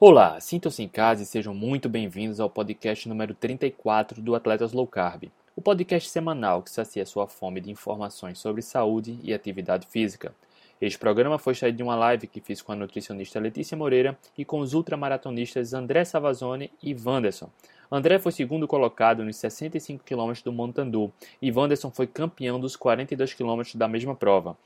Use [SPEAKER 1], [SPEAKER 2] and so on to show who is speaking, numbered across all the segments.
[SPEAKER 1] Olá, sintam-se em casa e sejam muito bem-vindos ao podcast número 34 do Atletas Low Carb, o podcast semanal que sacia sua fome de informações sobre saúde e atividade física. Este programa foi saído de uma live que fiz com a nutricionista Letícia Moreira e com os ultramaratonistas André Savazone e Wanderson. André foi segundo colocado nos 65 km do Montandu e Wanderson foi campeão dos 42 km da mesma prova.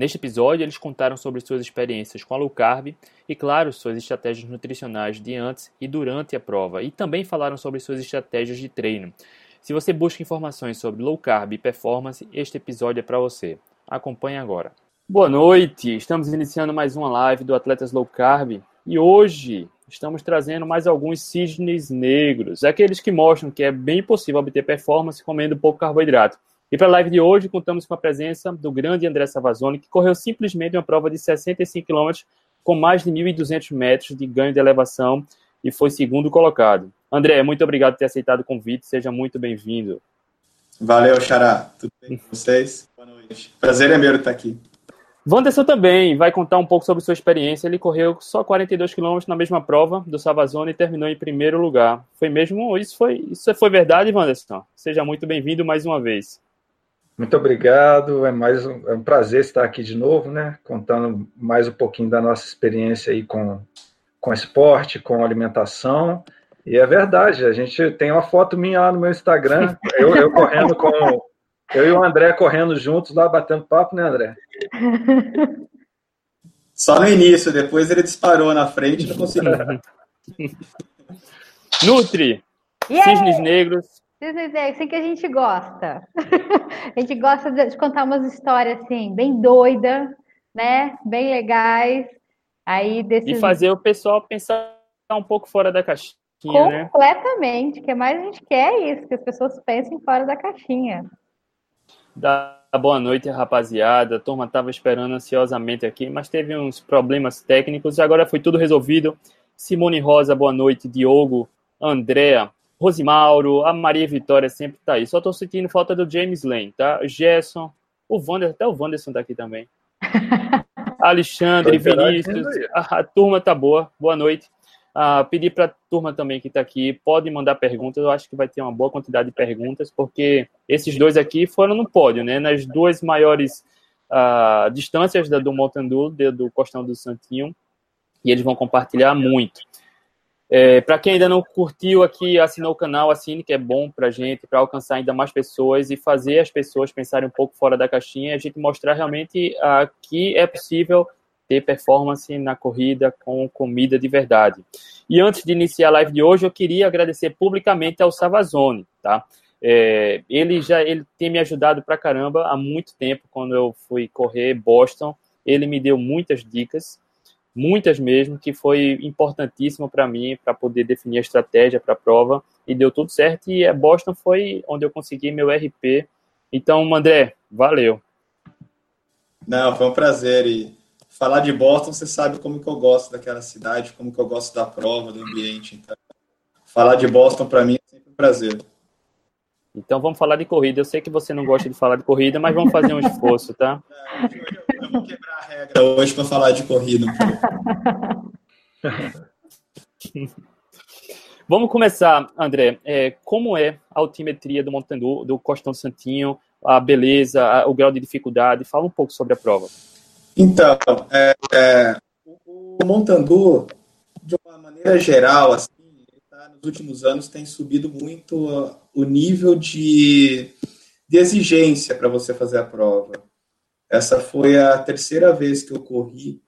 [SPEAKER 1] Neste episódio, eles contaram sobre suas experiências com a low carb e, claro, suas estratégias nutricionais de antes e durante a prova, e também falaram sobre suas estratégias de treino. Se você busca informações sobre low carb e performance, este episódio é para você. Acompanhe agora. Boa noite, estamos iniciando mais uma live do Atletas Low Carb e hoje estamos trazendo mais alguns cisnes negros, aqueles que mostram que é bem possível obter performance comendo pouco carboidrato. E para a live de hoje, contamos com a presença do grande André Savazone, que correu simplesmente uma prova de 65 km com mais de 1.200 metros de ganho de elevação e foi segundo colocado. André, muito obrigado por ter aceitado o convite, seja muito bem-vindo.
[SPEAKER 2] Valeu, Xará. Tudo bem com vocês? Boa noite. Prazer é meu estar aqui.
[SPEAKER 1] Wanderson também vai contar um pouco sobre sua experiência. Ele correu só 42 km na mesma prova do Savazone e terminou em primeiro lugar. Foi mesmo isso foi isso foi verdade, Wanderson? Seja muito bem-vindo mais uma vez.
[SPEAKER 3] Muito obrigado, é mais um, é um prazer estar aqui de novo, né? Contando mais um pouquinho da nossa experiência aí com, com esporte, com alimentação. E é verdade, a gente tem uma foto minha lá no meu Instagram, eu, eu correndo com. Eu e o André correndo juntos lá, batendo papo, né, André?
[SPEAKER 2] Só no início, depois ele disparou na frente e não conseguiu.
[SPEAKER 1] Nutri, yeah! Cisnes Negros,
[SPEAKER 4] é assim que a gente gosta. a gente gosta de contar umas histórias assim, bem doida, né? Bem legais. Aí
[SPEAKER 1] desses... E fazer o pessoal pensar um pouco fora da caixinha,
[SPEAKER 4] né? Completamente. Né? O que mais a gente quer é isso, que as pessoas pensem fora da caixinha.
[SPEAKER 1] Da boa noite, rapaziada. A turma estava esperando ansiosamente aqui, mas teve uns problemas técnicos e agora foi tudo resolvido. Simone Rosa, boa noite. Diogo, Andréa, Rosimauro, a Maria Vitória sempre tá aí. Só tô sentindo falta do James Lane, tá? Gerson, o Wanderson, até o Wanderson tá aqui também. Alexandre, Vinícius, a, a, turma tá boa. Boa noite. Ah, pedir para a turma também que está aqui, pode mandar perguntas. Eu acho que vai ter uma boa quantidade de perguntas, porque esses dois aqui foram no pódio, né? Nas duas maiores ah, distâncias da, do Montandu, do Costão do Santinho, e eles vão compartilhar muito. É, para quem ainda não curtiu aqui, assinou o canal, assine, que é bom para gente, para alcançar ainda mais pessoas e fazer as pessoas pensarem um pouco fora da caixinha, a gente mostrar realmente uh, que é possível ter performance na corrida com comida de verdade. E antes de iniciar a live de hoje, eu queria agradecer publicamente ao Savazone, tá? É, ele já ele tem me ajudado para caramba há muito tempo quando eu fui correr Boston. Ele me deu muitas dicas muitas mesmo, que foi importantíssimo para mim para poder definir a estratégia para a prova e deu tudo certo. E a Boston foi onde eu consegui meu RP. Então, André, valeu.
[SPEAKER 2] Não, foi um prazer. E falar de Boston, você sabe como que eu gosto daquela cidade, como que eu gosto da prova, do ambiente. Então, falar de Boston para mim é sempre um prazer.
[SPEAKER 1] Então vamos falar de corrida. Eu sei que você não gosta de falar de corrida, mas vamos fazer um esforço, tá?
[SPEAKER 2] É, eu vou quebrar a regra hoje para falar de corrida.
[SPEAKER 1] vamos começar, André. É, como é a altimetria do Montandu, do Costão Santinho, a beleza, a, o grau de dificuldade? Fala um pouco sobre a prova.
[SPEAKER 2] Então, é, é, o Montandu, de uma maneira geral, assim, nos últimos anos tem subido muito o nível de, de exigência para você fazer a prova. Essa foi a terceira vez que eu corri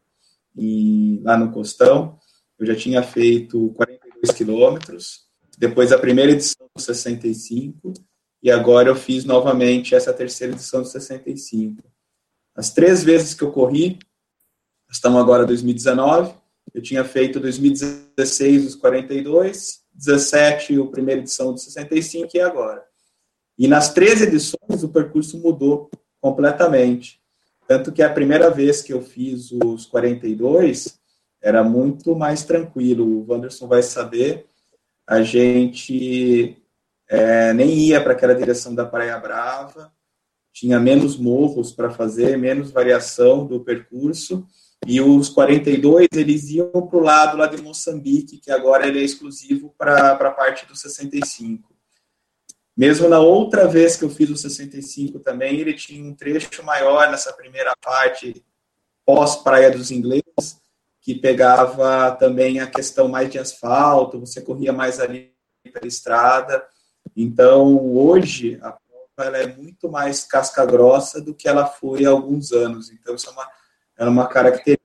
[SPEAKER 2] em, lá no Costão. Eu já tinha feito 42 quilômetros, depois a primeira edição dos 65, e agora eu fiz novamente essa terceira edição dos 65. As três vezes que eu corri, estamos agora em 2019, eu tinha feito 2016 os 42, 17, a primeira edição de 65 e agora. E nas três edições o percurso mudou completamente. Tanto que a primeira vez que eu fiz os 42 era muito mais tranquilo. O Wanderson vai saber, a gente é, nem ia para aquela direção da Praia Brava, tinha menos morros para fazer, menos variação do percurso, E os 42, eles iam para o lado lá de Moçambique, que agora ele é exclusivo para a parte dos 65. Mesmo na outra vez que eu fiz o 65 também, ele tinha um trecho maior nessa primeira parte, pós-Praia dos Ingleses, que pegava também a questão mais de asfalto, você corria mais ali pela estrada. Então, hoje, a prova é muito mais casca-grossa do que ela foi há alguns anos. Então, isso é uma, é uma característica.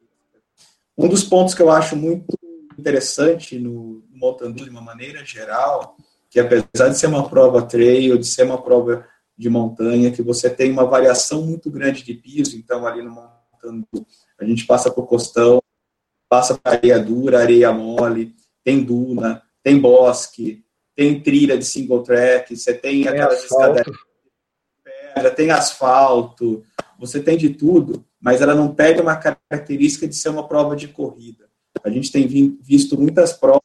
[SPEAKER 2] Um dos pontos que eu acho muito interessante no, Montandu, de uma maneira geral, que apesar de ser uma prova trail, de ser uma prova de montanha, que você tem uma variação muito grande de piso, então ali no Montandu, a gente passa por costão, passa por areia dura, areia mole, tem duna, tem bosque, tem trilha de single track, você tem, tem aquelas escadas pedra, tem asfalto, você tem de tudo, mas ela não perde uma característica de ser uma prova de corrida. A gente tem visto muitas provas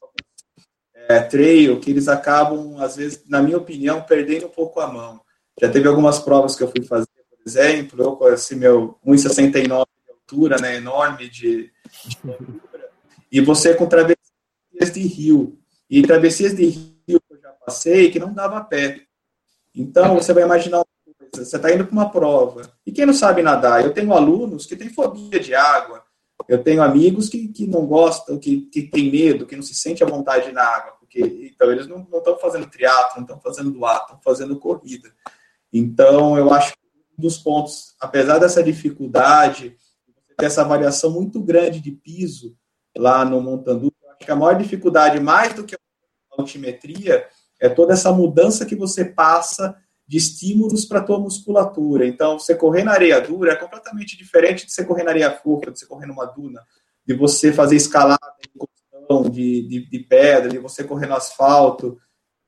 [SPEAKER 2] é, trail que eles acabam, às vezes, na minha opinião, perdendo um pouco a mão. Já teve algumas provas que eu fui fazer, por exemplo, eu com esse meu 1,69 de altura, né, enorme de, de altura, e você com travessias de rio. E travessias de rio que eu já passei que não dava pé. Então, você vai imaginar você está indo para uma prova. E quem não sabe nadar? Eu tenho alunos que têm fobia de água, eu tenho amigos que, que não gostam, que, que têm medo, que não se sente à vontade na água, porque então eles não estão fazendo triatlo, não estão fazendo doato, estão fazendo corrida. Então, eu acho que um dos pontos, apesar dessa dificuldade, dessa variação muito grande de piso lá no Montandu, acho que a maior dificuldade, mais do que a altimetria, é toda essa mudança que você passa de estímulos para a tua musculatura. Então, você correr na areia dura é completamente diferente de você correr na areia fofa, de você correr numa duna, de você fazer escalada de, de, de pedra, de você correr no asfalto,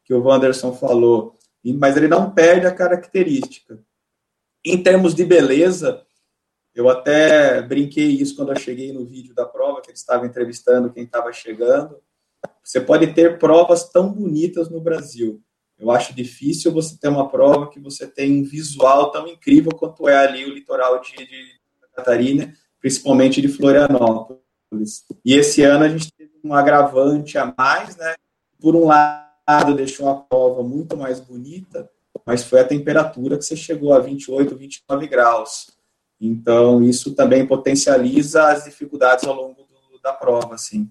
[SPEAKER 2] que o Wanderson falou. Mas ele não perde a característica. Em termos de beleza, eu até brinquei isso quando eu cheguei no vídeo da prova, que ele estava entrevistando quem estava chegando. Você pode ter provas tão bonitas no Brasil, eu acho difícil você ter uma prova que você tem um visual tão incrível quanto é ali o litoral de, de Catarina, principalmente de Florianópolis. E esse ano a gente teve um agravante a mais, né? Por um lado, deixou a prova muito mais bonita, mas foi a temperatura que você chegou a 28, 29 graus. Então, isso também potencializa as dificuldades ao longo do, da prova, assim.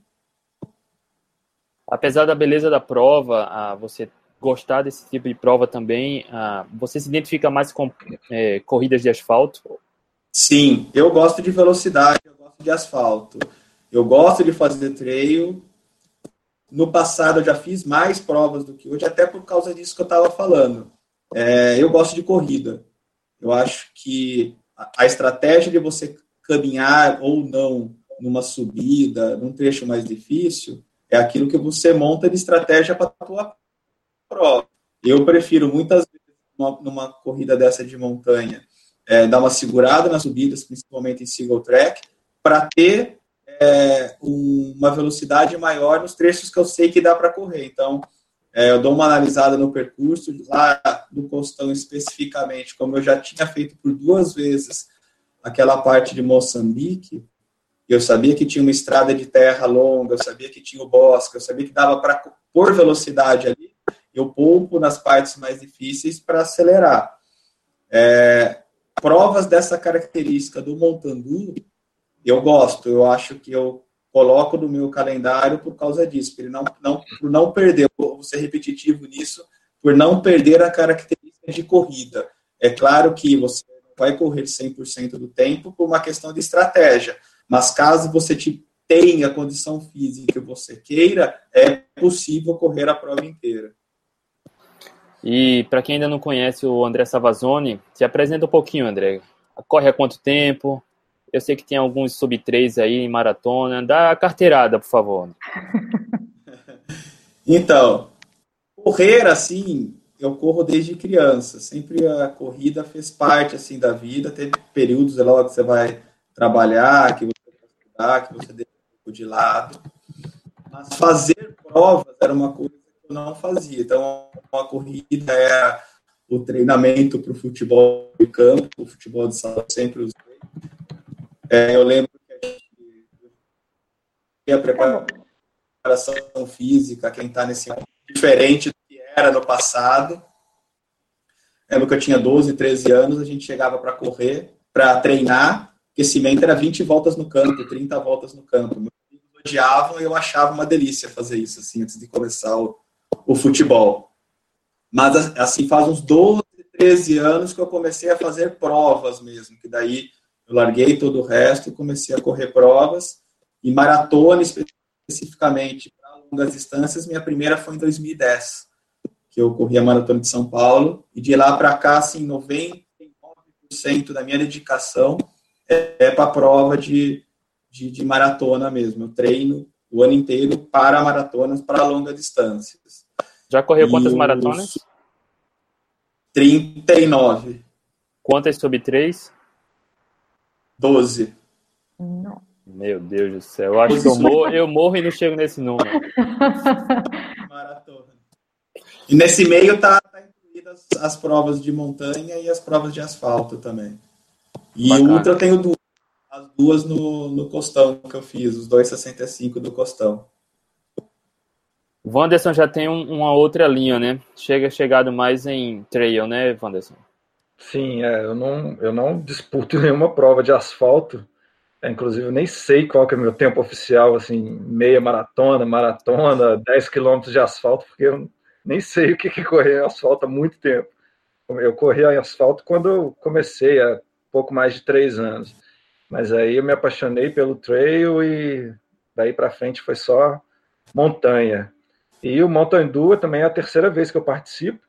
[SPEAKER 1] Apesar da beleza da prova, você gostar desse tipo de prova também, ah, você se identifica mais com é, corridas de asfalto?
[SPEAKER 2] Sim, eu gosto de velocidade, eu gosto de asfalto. Eu gosto de fazer trail. No passado eu já fiz mais provas do que hoje, até por causa disso que eu estava falando. É, eu gosto de corrida. Eu acho que a estratégia de você caminhar ou não numa subida, num trecho mais difícil, é aquilo que você monta de estratégia para a tua prova. Eu prefiro muitas vezes, numa, numa corrida dessa de montanha, é, dar uma segurada nas subidas, principalmente em single track, para ter é, uma velocidade maior nos trechos que eu sei que dá para correr. Então, é, eu dou uma analisada no percurso, lá no Costão especificamente, como eu já tinha feito por duas vezes aquela parte de Moçambique, eu sabia que tinha uma estrada de terra longa, eu sabia que tinha o bosque, eu sabia que dava para pôr velocidade ali, eu poupo nas partes mais difíceis para acelerar. É, provas dessa característica do Montandu, eu gosto, eu acho que eu coloco no meu calendário por causa disso, por não, não, por não perder, vou ser repetitivo nisso, por não perder a característica de corrida. É claro que você vai correr 100% do tempo por uma questão de estratégia, mas caso você te tenha a condição física que você queira, é possível correr a prova inteira.
[SPEAKER 1] E para quem ainda não conhece o André Savazone, se apresenta um pouquinho, André. Corre há quanto tempo? Eu sei que tem alguns sub 3 aí em maratona. Dá a carteirada, por favor.
[SPEAKER 2] então, correr assim, eu corro desde criança. Sempre a corrida fez parte assim da vida. Teve períodos lá que você vai trabalhar, que você vai estudar, que você deixa um pouco de lado. Mas fazer provas era uma coisa não fazia. Então, a corrida era o treinamento para o futebol de campo, o futebol de sala, sempre usei. É, eu lembro que a preparação física, quem está nesse diferente do que era no passado. Lembro que eu tinha 12, 13 anos, a gente chegava para correr, para treinar, aquecimento era 20 voltas no campo, 30 voltas no campo. Meus amigos odiavam e eu achava uma delícia fazer isso, assim, antes de começar o, o futebol. Mas, assim, faz uns 12, 13 anos que eu comecei a fazer provas mesmo, que daí eu larguei todo o resto e comecei a correr provas. E maratona, especificamente, para longas distâncias, minha primeira foi em 2010, que eu corri a Maratona de São Paulo. E de lá para cá, assim, 99% da minha dedicação é, é para a prova de, de, de, maratona mesmo. Eu treino o ano inteiro para maratonas, para longas distâncias.
[SPEAKER 1] Já correu quantas e maratonas?
[SPEAKER 2] 39.
[SPEAKER 1] Quantas sobre 3?
[SPEAKER 2] 12.
[SPEAKER 1] Não. Meu Deus do céu, eu acho que eu morro, eu morro e não chego nesse número.
[SPEAKER 2] Maratona. E nesse meio tá, tá incluídas as provas de montanha e as provas de asfalto também. E Bacana. ultra eu tenho duas, as duas no, no costão que eu fiz, os 2,65 do costão.
[SPEAKER 1] O Wanderson já tem um, uma outra linha, né? Chega chegado mais em trail, né, Wanderson?
[SPEAKER 3] Sim, é, eu, não, eu não disputo nenhuma prova de asfalto. É, inclusive, nem sei qual que é o meu tempo oficial, assim, meia maratona, maratona, 10 quilômetros de asfalto, porque eu nem sei o que é correr em asfalto há muito tempo. Eu corri em asfalto quando eu comecei, há pouco mais de três anos. Mas aí eu me apaixonei pelo trail e daí para frente foi só montanha. E o Mountain Dew também é a terceira vez que eu participo.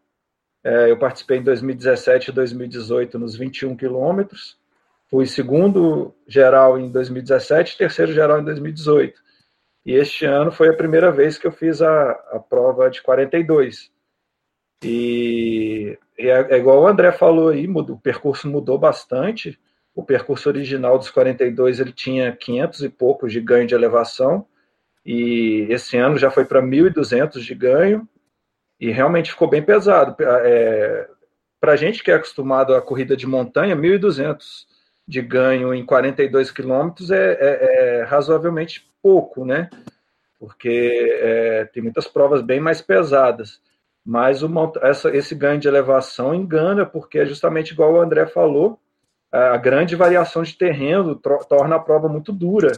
[SPEAKER 3] É, eu participei em 2017 e 2018 nos 21 quilômetros. Fui segundo geral em 2017, terceiro geral em 2018. E este ano foi a primeira vez que eu fiz a, a prova de 42. E, e é, é, igual o André falou aí, o percurso mudou bastante. O percurso original dos 42 ele tinha 500 e poucos de ganho de elevação. E esse ano já foi para 1.200 de ganho e realmente ficou bem pesado. É, Para a gente que é acostumado à corrida de montanha, 1.200 de ganho em 42 quilômetros é, é, é, razoavelmente pouco, né? Porque é, tem muitas provas bem mais pesadas. Mas o, essa, esse ganho de elevação engana, porque é justamente igual o André falou, a grande variação de terreno torna a prova muito dura,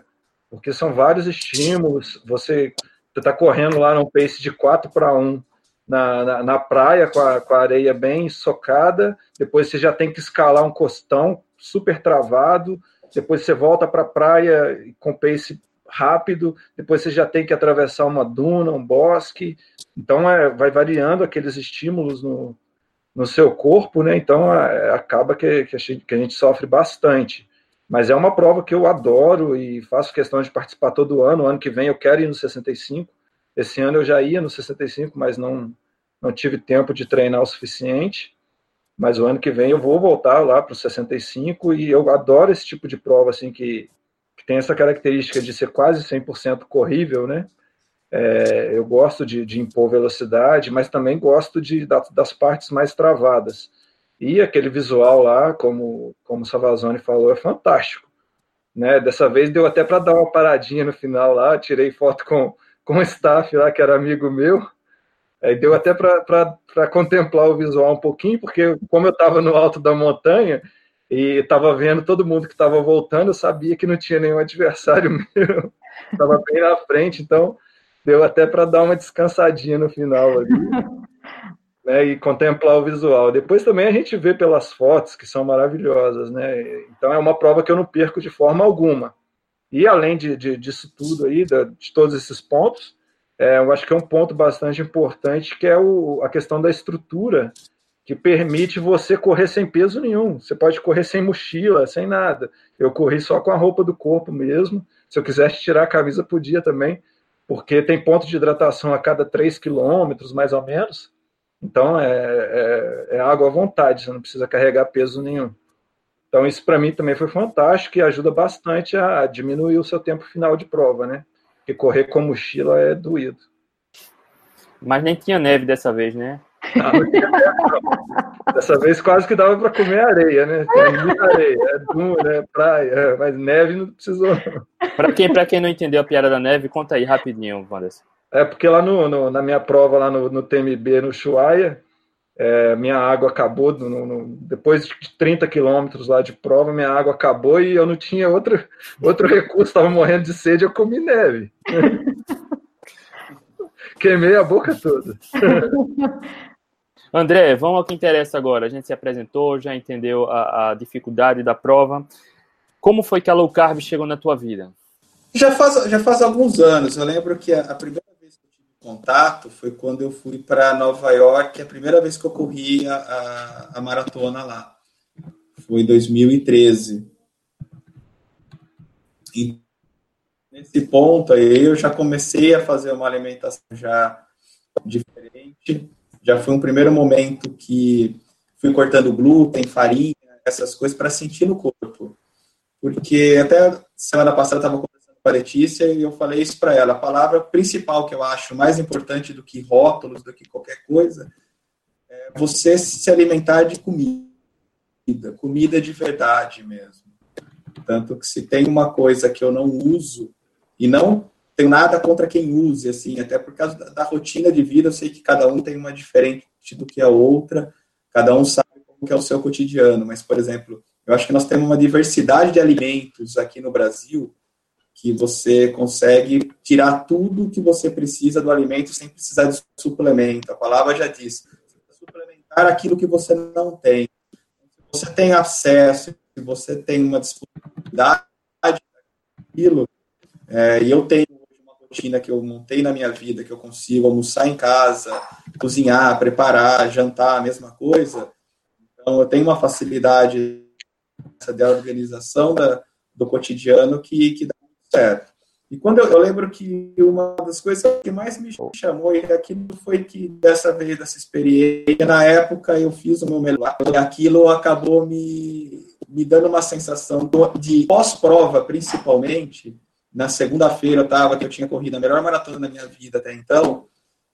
[SPEAKER 3] porque são vários estímulos. Você está correndo lá num pace de 4 para 1 na, na, na praia com a, com a, areia bem socada, depois você já tem que escalar um costão super travado, depois você volta para a praia com pace rápido, depois você já tem que atravessar uma duna, um bosque, então é, vai variando aqueles estímulos no, no seu corpo, né? Então é, acaba que, que, a gente, que a gente sofre bastante. Mas é uma prova que eu adoro e faço questão de participar todo ano. Ano que vem eu quero ir no 65. Esse ano eu já ia no 65, mas não, não tive tempo de treinar o suficiente. Mas o ano que vem eu vou voltar lá para o 65 e eu adoro esse tipo de prova assim que, que tem essa característica de ser quase 100% corrível, né? É, eu gosto de, de, impor velocidade, mas também gosto de, das partes mais travadas. E aquele visual lá, como, como o Savazone falou, é fantástico. Né? Dessa vez deu até para dar uma paradinha no final lá, tirei foto com, com o staff lá, que era amigo meu. Aí deu até para contemplar o visual um pouquinho, porque como eu estava no alto da montanha e estava vendo todo mundo que estava voltando, eu sabia que não tinha nenhum adversário meu. Estava bem na frente, então deu até para dar uma descansadinha no final ali. né, e contemplar o visual. Depois também a gente vê pelas fotos, que são maravilhosas. Né? Então é uma prova que eu não perco de forma alguma. E além de, de, disso tudo aí, de, de todos esses pontos, é, eu acho que é um ponto bastante importante, que é o, a questão da estrutura, que permite você correr sem peso nenhum. Você pode correr sem mochila, sem nada. Eu corri só com a roupa do corpo mesmo. Se eu quisesse tirar a camisa, podia também, porque tem ponto de hidratação a cada 3 quilômetros, mais ou menos. Então, é, é, é água à vontade, você não precisa carregar peso nenhum. Então, isso para mim também foi fantástico e ajuda bastante a diminuir o seu tempo final de prova, né? Porque correr com mochila é doído.
[SPEAKER 1] Mas nem tinha neve dessa vez, né?
[SPEAKER 3] Ah, Dessa vez quase que dava para comer areia, né? Tem areia, é duna, é praia, mas neve não precisou.
[SPEAKER 1] Para quem, quem não entendeu a piada da neve, conta aí rapidinho, Wanderson.
[SPEAKER 3] É porque lá no, no, na minha prova, lá no, no TMB, no Chuaia, é, minha água acabou, no, no, depois de 30 quilômetros lá de prova, minha água acabou e eu não tinha outro, outro recurso, estava morrendo de sede, eu comi neve. Queimei a boca toda.
[SPEAKER 1] André, vamos ao que interessa agora. A gente se apresentou, já entendeu a, a dificuldade da prova. Como foi que a low carb chegou na tua vida?
[SPEAKER 2] Já faz, já faz alguns anos. Eu lembro que a, a primeira vez que eu tive contato foi quando eu fui para Nova York, a primeira vez que eu corri a, a, a maratona lá. Foi em 2013. E nesse ponto aí eu já comecei a fazer uma alimentação já diferente já foi um primeiro momento que fui cortando glúten, farinha, essas coisas para sentir no corpo. Porque até semana passada eu estava com Letícia e eu falei isso para ela. A palavra principal que eu acho mais importante do que rótulos, do que qualquer coisa, é você se alimentar de comida. Comida de verdade mesmo. Tanto que se tem uma coisa que eu não uso, e não tenho nada contra quem use, assim, até por causa da, da, rotina de vida, eu sei que cada um tem uma diferente do que a outra, cada um sabe como é o seu cotidiano, mas, por exemplo, eu acho que nós temos uma diversidade de alimentos aqui no Brasil que você consegue tirar tudo que você precisa do alimento sem precisar de suplemento. A palavra já diz, suplementar aquilo que você não tem. Se você tem acesso, se você tem uma disponibilidade daquilo, é, e eu tenho rotina que eu montei na minha vida, que eu consigo almoçar em casa, cozinhar, preparar, jantar, a mesma coisa. Então, eu tenho uma facilidade da organização da, do cotidiano que, que dá certo. E quando eu, eu, lembro que uma das coisas que mais me chamou e aquilo foi que dessa vez dessa experiência, na época eu fiz o meu melhor, e aquilo acabou me, me dando uma sensação de pós-prova, principalmente, na segunda-feira estava que eu tinha corrido a melhor maratona da minha vida até então,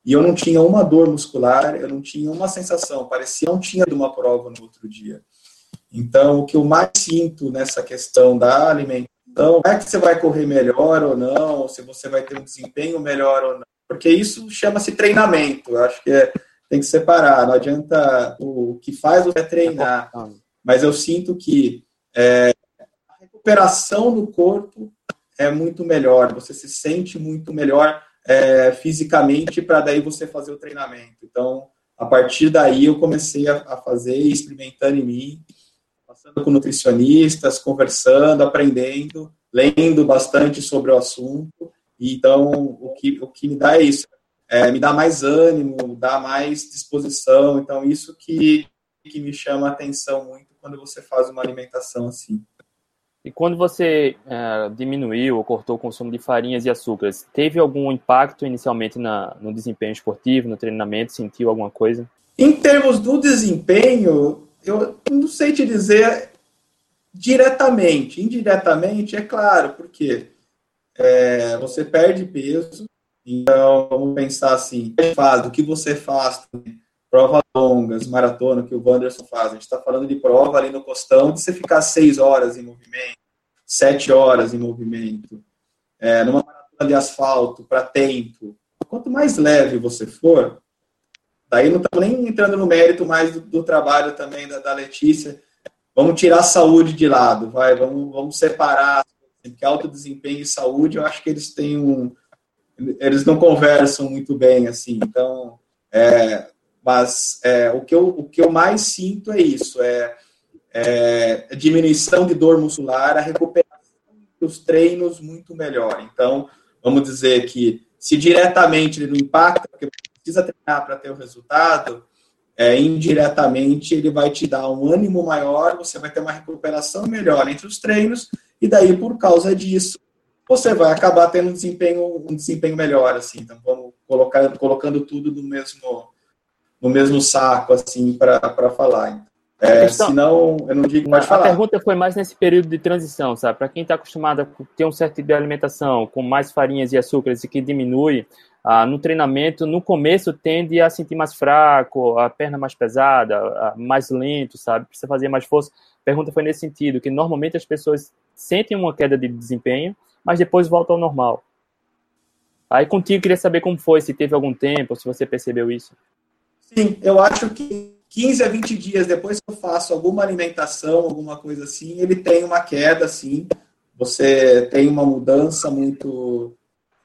[SPEAKER 2] e eu não tinha uma dor muscular, eu não tinha uma sensação, parecia não tinha de uma prova no outro dia. Então, o que eu mais sinto nessa questão da alimentação não é que você vai correr melhor ou não, se você vai ter um desempenho melhor ou não, porque isso chama-se treinamento. Eu acho que é, tem que separar. Não adianta o que faz é treinar, mas eu sinto que é, a recuperação do corpo é muito melhor, você se sente muito melhor é, fisicamente para daí você fazer o treinamento. Então, a partir daí eu comecei a, a fazer, experimentando em mim, com nutricionistas, conversando, aprendendo, lendo bastante sobre o assunto. Então, o que, o que me dá é isso, é, me dá mais ânimo, dá mais disposição. Então, isso que, que me chama a atenção muito quando você faz uma alimentação assim.
[SPEAKER 1] E quando você é, diminuiu ou cortou o consumo de farinhas e açúcares, teve algum impacto inicialmente na, no desempenho esportivo, no treinamento? Sentiu alguma coisa?
[SPEAKER 2] Em termos do desempenho, eu não sei te dizer diretamente. Indiretamente, é claro, porque é, você perde peso. Então, vamos pensar assim: faz, o que você faz prova longas, maratona, que o Wanderson faz. A gente está falando de prova ali no costão, de você ficar seis horas em movimento, sete horas em movimento. É, numa maratona de asfalto, para tempo. Quanto mais leve você for, daí não estamos nem entrando no mérito mais do, do trabalho também da, da, Letícia. Vamos tirar a saúde de lado, vai, vamos, vamos separar, porque alto desempenho e saúde, eu acho que eles têm um. Eles não conversam muito bem, assim. Então, é, mas é, o, que eu, o que eu mais sinto é isso, é, é a diminuição de dor muscular, a recuperação dos treinos muito melhor. Então, vamos dizer que se diretamente ele não impacta, porque precisa treinar para ter o resultado, é, indiretamente ele vai te dar um ânimo maior, você vai ter uma recuperação melhor entre os treinos, e daí, por causa disso, você vai acabar tendo um desempenho, um desempenho melhor, assim. Então, vamos colocar, colocando tudo no mesmo, no mesmo saco, assim, para falar. É, questão, senão, eu não digo mais falar.
[SPEAKER 1] A pergunta foi mais nesse período de transição, sabe? Para quem está acostumado a ter um certo tipo de alimentação com mais farinhas e açúcares e que diminui, ah, no treinamento, no começo tende a sentir mais fraco, a perna mais pesada, mais lento, sabe? Precisa fazer mais força. A pergunta foi nesse sentido, que normalmente as pessoas sentem uma queda de desempenho, mas depois voltam ao normal. Aí contigo queria saber como foi, se teve algum tempo, se você percebeu isso.
[SPEAKER 2] Sim, eu acho que 15 a 20 dias depois que eu faço alguma alimentação, alguma coisa assim, ele tem uma queda, sim. Você tem uma mudança muito.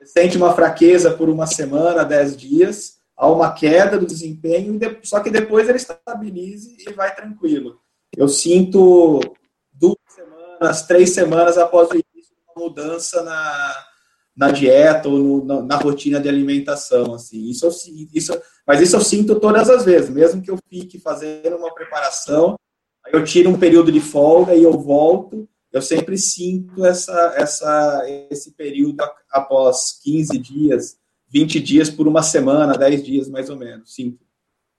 [SPEAKER 2] Sente uma fraqueza por uma semana, 10 dias, há uma queda do desempenho, só que depois ele estabiliza e vai tranquilo. Eu sinto duas semanas, três semanas após o início, uma mudança na, na dieta ou no, na, na, rotina de alimentação, assim. Isso, isso, mas isso eu sinto todas as vezes, mesmo que eu fique fazendo uma preparação, aí eu tiro um período de folga e eu volto, eu sempre sinto essa, essa, esse período após 15 dias, 20 dias por uma semana, 10 dias mais ou menos, sinto.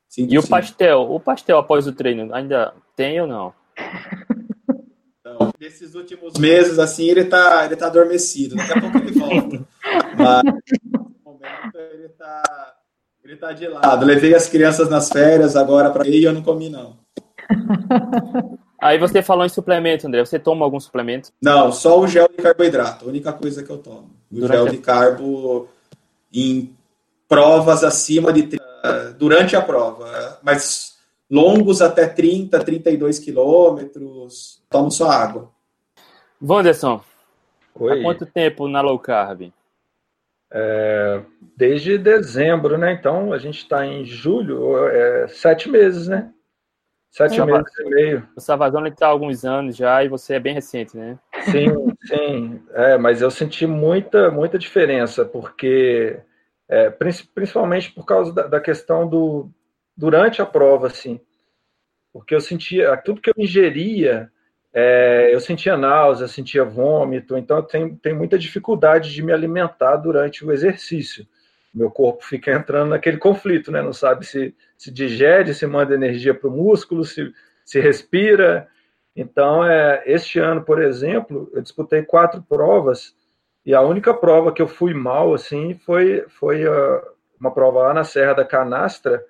[SPEAKER 1] sinto e o pastel? O pastel após o treino, ainda tem ou não?
[SPEAKER 2] Então, nesses últimos meses, assim, ele tá, ele tá adormecido. Daqui a pouco ele volta. Mas, no momento, ele tá, ele tá de lado. Levei as crianças nas férias agora para ir e eu não comi, não.
[SPEAKER 1] Aí você falou em suplemento, André. Você toma algum suplemento?
[SPEAKER 2] Não, só o gel de carboidrato. A única coisa que eu tomo. O Durante gel a... de carbo em provas acima de... Durante a prova. Mas longos até 30, 32 quilômetros, tomo só água.
[SPEAKER 1] Wanderson, Oi. há quanto tempo na low carb?
[SPEAKER 3] É, desde dezembro, né? Então a gente está em julho, é, sete meses, né? Sete meses e meio.
[SPEAKER 1] O Savazão está há alguns anos já e você é bem recente, né?
[SPEAKER 3] Sim, sim. É, mas eu senti muita, muita diferença, porque é, principalmente por causa da, da questão do, durante a prova, assim. Porque eu sentia, tudo que eu ingeria, é, eu sentia náusea, sentia vômito, então eu tenho, tenho muita dificuldade de me alimentar durante o exercício. Meu corpo fica entrando naquele conflito, né? Não sabe se, se digere, se manda energia para o músculo, se, se respira. Então, é, este ano, por exemplo, eu disputei quatro provas e a única prova que eu fui mal, assim, foi, foi uh, uma prova lá na Serra da Canastra,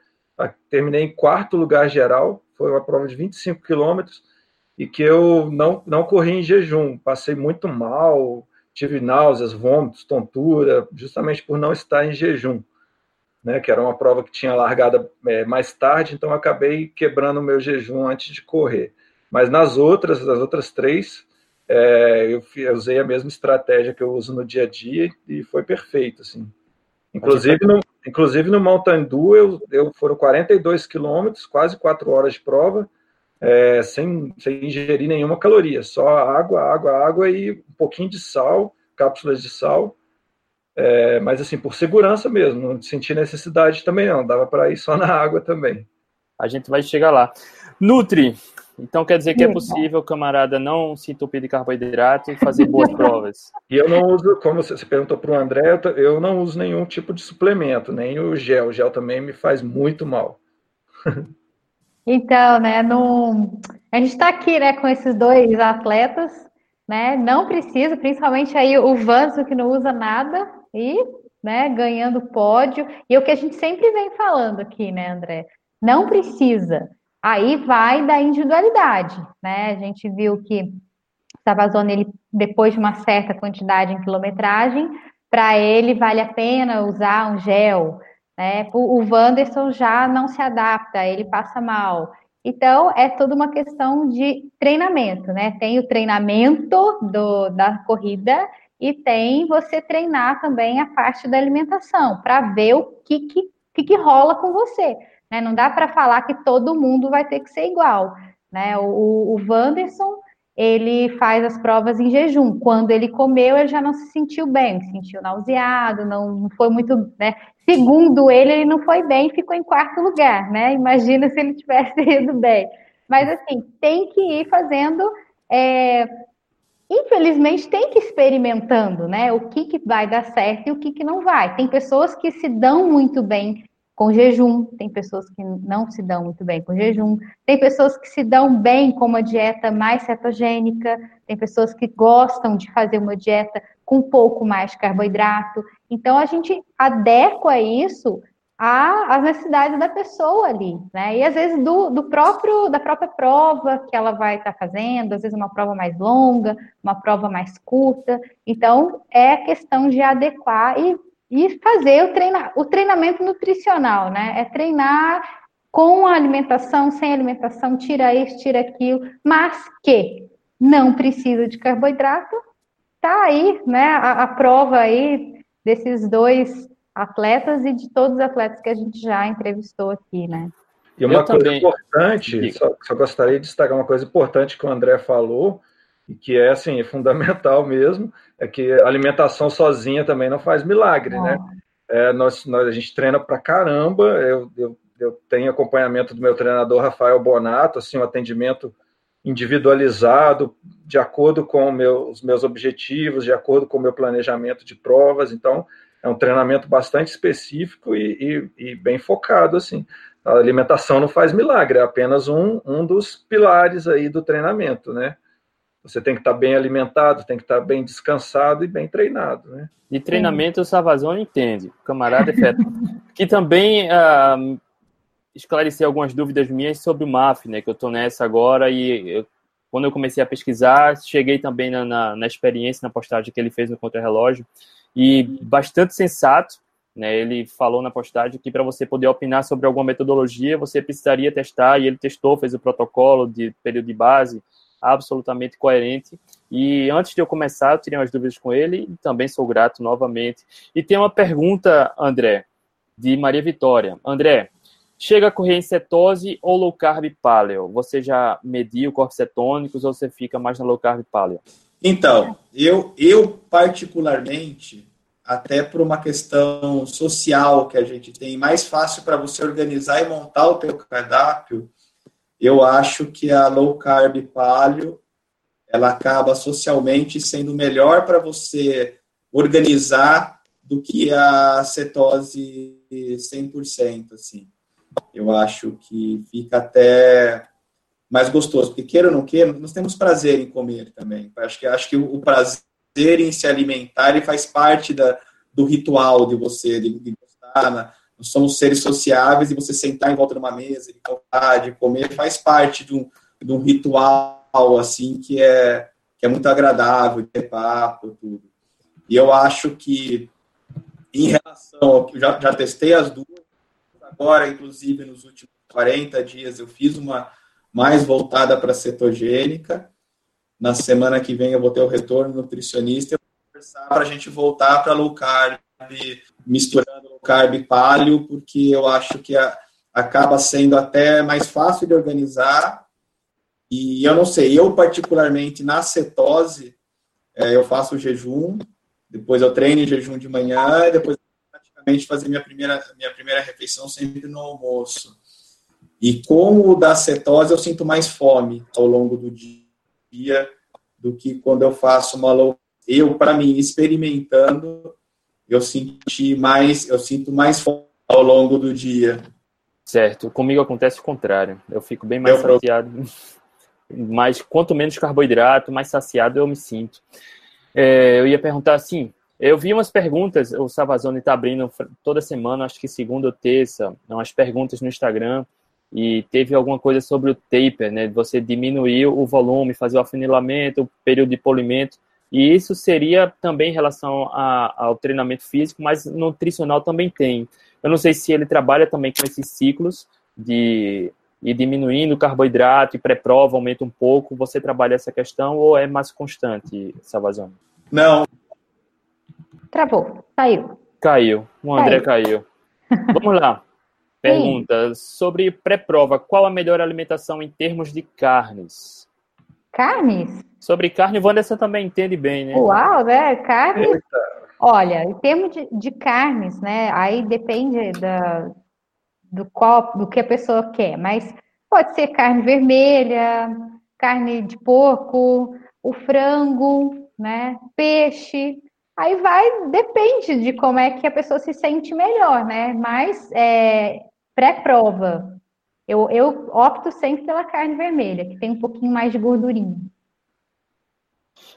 [SPEAKER 3] terminei em quarto lugar geral, foi uma prova de 25 quilômetros e que eu não, não corri em jejum, passei muito mal, tive náuseas, vômitos, tontura, justamente por não estar em jejum, né, que era uma prova que tinha largada é, mais tarde, então acabei quebrando o meu jejum antes de correr. Mas nas outras, nas outras três, é, eu, eu, usei a mesma estratégia que eu uso no dia a dia e foi perfeito, assim. Inclusive no, inclusive no Mountain Dew eu, eu foram 42 quilômetros, quase quatro horas de prova, é, sem, sem ingerir nenhuma caloria, só água, água, água e um pouquinho de sal, cápsulas de sal. É, mas assim, por segurança mesmo, não senti necessidade também não, dava para ir só na água também.
[SPEAKER 1] A gente vai chegar lá. Nutri, então quer dizer que é possível, camarada, não se entupir de carboidrato e fazer boas provas.
[SPEAKER 3] E eu não uso, como você perguntou para o André, eu não uso nenhum tipo de suplemento, nem o gel. O gel também me faz muito mal.
[SPEAKER 4] Então, né, no... a gente está aqui, né, com esses dois atletas, né, não precisa, principalmente aí o Vanso que não usa nada e, né, ganhando pódio. E é o que a gente sempre vem falando aqui, né, André? Não precisa. Aí vai da individualidade, né? A gente viu que Savazone, ele, depois de uma certa quantidade em quilometragem, para ele vale a pena usar um gel, né? O Wanderson já não se adapta, ele passa mal. Então, é toda uma questão de treinamento, né? Tem o treinamento do, da corrida e tem você treinar também a parte da alimentação, para ver o que, que, que rola com você. Né? Não dá para falar que todo mundo vai ter que ser igual. Né? O, o Wanderson, ele faz as provas em jejum. Quando ele comeu, ele já não se sentiu bem, se sentiu nauseado, não foi muito, né? Segundo ele, ele não foi bem, ficou em quarto lugar, né? Imagina se ele tivesse ido bem. Mas assim, tem que ir fazendo. É... Infelizmente, tem que ir experimentando, né? O que, que vai dar certo e o que, que não vai. Tem pessoas que se dão muito bem com jejum, tem pessoas que não se dão muito bem com jejum, tem pessoas que se dão bem com uma dieta mais cetogênica, tem pessoas que gostam de fazer uma dieta com um pouco mais de carboidrato. Então a gente adequa isso às necessidades da pessoa ali, né? E às vezes do, do próprio da própria prova que ela vai estar tá fazendo, às vezes uma prova mais longa, uma prova mais curta. Então é questão de adequar e, e fazer o, treina, o treinamento nutricional, né? É treinar com a alimentação, sem alimentação, tira isso, tira aquilo, mas que não precisa de carboidrato, tá aí, né? A, a prova aí desses dois atletas e de todos os atletas que a gente já entrevistou aqui, né?
[SPEAKER 3] E uma Eu coisa também. importante, só, só, gostaria de destacar uma coisa importante que o André falou, e que é assim, é fundamental mesmo, é que a alimentação sozinha também não faz milagre, né? É, nós, nós, a gente treina pra caramba, eu, eu, eu tenho acompanhamento do meu treinador Rafael Bonato, assim, um atendimento individualizado, de acordo com meu, os meus objetivos, de acordo com o meu planejamento de provas, então é um treinamento bastante específico e, e, e, bem focado, assim. A alimentação não faz milagre, é apenas um, um dos pilares aí do treinamento, né? Você tem que estar bem alimentado, tem que estar bem descansado e bem treinado, né?
[SPEAKER 1] De treinamento, o Savazone entende, camarada é que também uh, esclarecer algumas dúvidas minhas sobre o MAF, né? Que eu estou nessa agora e eu, quando eu comecei a pesquisar, cheguei também na, na, na experiência, na postagem que ele fez no Contra-Relógio, e bastante sensato. Né, ele falou na postagem que para você poder opinar sobre alguma metodologia, você precisaria testar, e ele testou, fez o protocolo de período de base, absolutamente coerente. E antes de eu começar, eu tirei umas dúvidas com ele e também sou grato novamente. E tem uma pergunta, André, de Maria Vitória. André, chega a correr em cetose ou low carb paleo? Você já mediu corpos cetônicos ou você fica mais na low carb paleo?
[SPEAKER 2] Então, eu, eu particularmente, até por uma questão social que a gente tem, mais fácil para você organizar e montar o teu cardápio, eu acho que a low carb paleo ela acaba socialmente sendo melhor para você organizar do que a cetose 100%, assim. Eu acho que fica até mais gostoso. Porque queira ou não queira, nós temos prazer em comer também. Acho que, acho que o prazer em se alimentar ele faz parte da, do ritual de você, de, de gostar. Né? Nós somos seres sociáveis e você sentar em volta de uma mesa, de contar, de comer, faz parte de um, de um ritual assim que é, que é muito agradável, ter papo, tudo. E eu acho que, em relação que já, já testei as duas, agora, inclusive, nos últimos 40 dias, eu fiz uma mais voltada para cetogênica. Na semana que vem eu vou ter o retorno nutricionista para a gente voltar para low carb, misturando low carb e paleo, porque eu acho que a, acaba sendo até mais fácil de organizar. E eu não sei, eu particularmente na cetose, é, eu faço jejum, depois eu treino em jejum de manhã, depois praticamente fazer minha primeira, minha primeira refeição sempre no almoço. E com o da cetose, eu sinto mais fome ao longo do dia do que quando eu faço uma low. Eu, para mim, experimentando, eu senti mais, eu sinto mais fome ao longo do dia.
[SPEAKER 1] Certo. Comigo acontece o contrário. Eu fico bem mais eu saciado. Mas quanto menos carboidrato, mais saciado eu me sinto. É, eu ia perguntar assim, eu vi umas perguntas, o Savazone está abrindo toda semana, acho que segunda ou terça, umas perguntas no Instagram e teve alguma coisa sobre o taper, né? Você diminuir o volume, fazer o afunilamento, o período de polimento. E isso seria também em relação a, ao treinamento físico, mas nutricional também tem. Eu não sei se ele trabalha também com esses ciclos de ir diminuindo o carboidrato e pré-prova aumenta um pouco. Você trabalha essa questão ou é mais constante, Salvazone?
[SPEAKER 2] Não.
[SPEAKER 4] Travou. Caiu.
[SPEAKER 1] Caiu. O André caiu. caiu. Vamos lá. Pergunta sobre pré-prova. Qual a melhor alimentação em termos de carnes?
[SPEAKER 4] Carnes?
[SPEAKER 1] Sobre carne, o Wanderson também entende bem, né?
[SPEAKER 4] Uau, né? Carne. Olha, em termos de, de, carnes, né? Aí depende da, do, qual, do que a pessoa quer, mas pode ser carne vermelha, carne de porco, o frango, né? Peixe. Aí vai, depende de como é que a pessoa se sente melhor, né? Mas é, pré-prova, eu, eu opto sempre pela carne vermelha, que tem um pouquinho mais de gordurinha.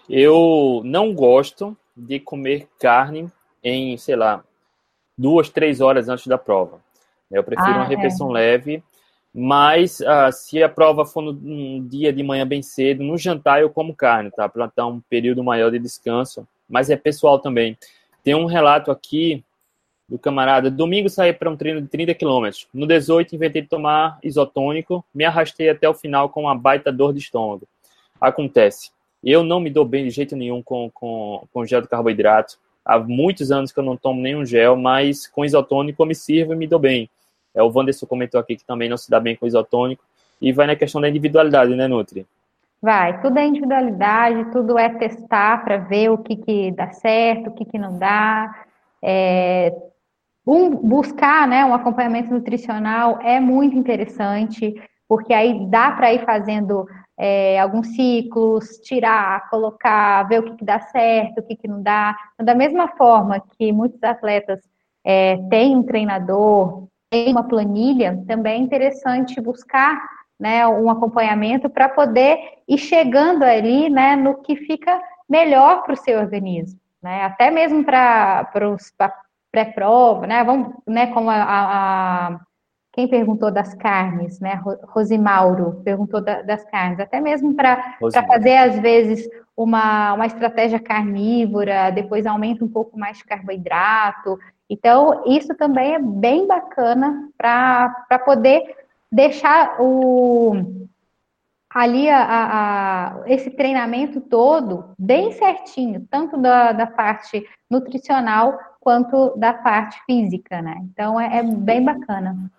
[SPEAKER 1] Eu não gosto de comer carne em, sei lá, duas, três horas antes da prova. Eu prefiro ah, uma refeição é. leve, mas uh, se a prova for num dia de manhã bem cedo, no jantar eu como carne, tá? Para dar um período maior de descanso. Mas é pessoal também. Tem um relato aqui do camarada. Domingo saí para um treino de 30 quilômetros. No 18, inventei de tomar isotônico. Me arrastei até o final com uma baita dor de estômago. Acontece. Eu não me dou bem de jeito nenhum com, com, com gel de carboidrato. Há muitos anos que eu não tomo nenhum gel, mas com isotônico eu me sirvo e me dou bem. É, o Wanderson comentou aqui que também não se dá bem com isotônico. E vai na questão da individualidade, né, Nutri?
[SPEAKER 4] Vai, tudo é individualidade, tudo é testar para ver o que, que dá certo, o que, que não dá. É, um, buscar né, um acompanhamento nutricional é muito interessante, porque aí dá para ir fazendo é, alguns ciclos, tirar, colocar, ver o que, que dá certo, o que, que não dá. Então, da mesma forma que muitos atletas é, têm um treinador, tem uma planilha, também é interessante buscar né, um acompanhamento para poder ir chegando ali né, no que fica melhor para o seu organismo. Né? Até mesmo para pré-prova, né? Vamos, né, como a, a, quem perguntou das carnes, né? Rosimauro perguntou da, das carnes, até mesmo para fazer, às vezes, uma, uma estratégia carnívora, depois aumenta um pouco mais de carboidrato, então, isso também é bem bacana para poder deixar o, ali a, a, esse treinamento todo bem certinho, tanto da, da parte nutricional quanto da parte física, né? Então é, é, bem bacana.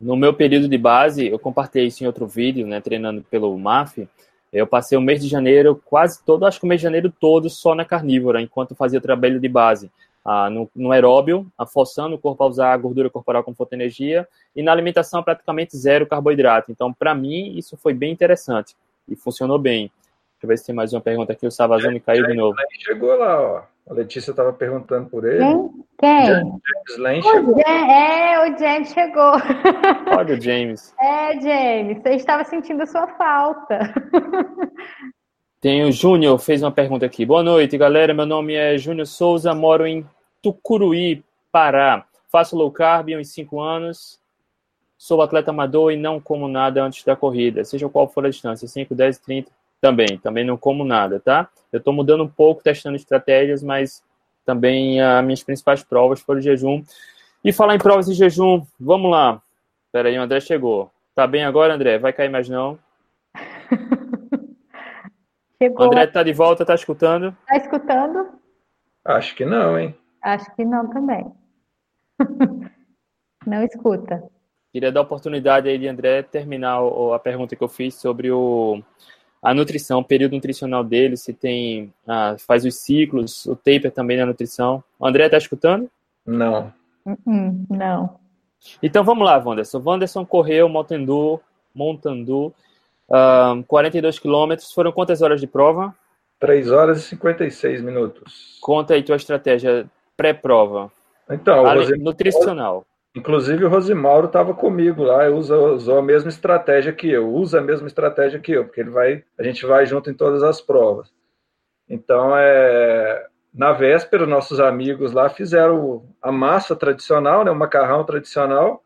[SPEAKER 1] No meu período de base, eu compartilhei isso em outro vídeo, né? Treinando pelo MAF. Eu passei o mês de janeiro quase todo, acho que o mês de janeiro todo só na carnívora, enquanto fazia trabalho de base ah, no, no, aeróbio, forçando o corpo a usar a gordura corporal como fonte de energia, e na alimentação praticamente zero carboidrato. Então, para mim, isso foi bem interessante e funcionou bem. Deixa eu ver se tem mais uma pergunta aqui. O Savazone caiu de novo.
[SPEAKER 3] Chegou lá, ó. A Letícia estava perguntando por ele.
[SPEAKER 4] Quem? James Lane chegou. é, o James chegou.
[SPEAKER 1] Olha o James.
[SPEAKER 4] É, James, você estava sentindo sua falta.
[SPEAKER 1] Tem o Júnior, fez uma pergunta aqui. Boa noite, galera. Meu nome é Júnior Souza, moro em Tucuruí, Pará. Faço low carb há uns 5 anos. Sou atleta amador e não como nada antes da corrida, seja qual for a distância, 5, 10, 30. Também, também não como nada, tá? Eu estou mudando um pouco, testando estratégias, mas também as minhas principais provas foram jejum. E falar em provas de jejum, vamos lá. Espera aí, o André chegou. Tá bem agora, André? Vai cair mais não? Chegou. André está de volta, está escutando?
[SPEAKER 4] Está escutando?
[SPEAKER 3] Acho que não, hein?
[SPEAKER 4] Acho que não também. não escuta.
[SPEAKER 1] Queria dar a oportunidade aí de André terminar a pergunta que eu fiz sobre o, a nutrição, o período nutricional dele, se tem, ah, faz os ciclos, o taper também na nutrição. O André está escutando?
[SPEAKER 3] Não.
[SPEAKER 4] Uh-uh, não.
[SPEAKER 1] Então vamos lá, Wanderson. Wanderson correu Montandu, Montandu Uh, 42 quilômetros. Foram quantas horas de prova?
[SPEAKER 3] 3 horas e 56 minutos.
[SPEAKER 1] Conta aí tua estratégia pré-prova.
[SPEAKER 3] Então,
[SPEAKER 1] nutricional.
[SPEAKER 3] Inclusive o Rosimauro estava comigo lá, usou, usou a mesma estratégia que eu, usa a mesma estratégia que eu, porque ele vai, a gente vai junto em todas as provas. Então, é, na véspera, nossos amigos lá fizeram a massa tradicional, né, o macarrão tradicional,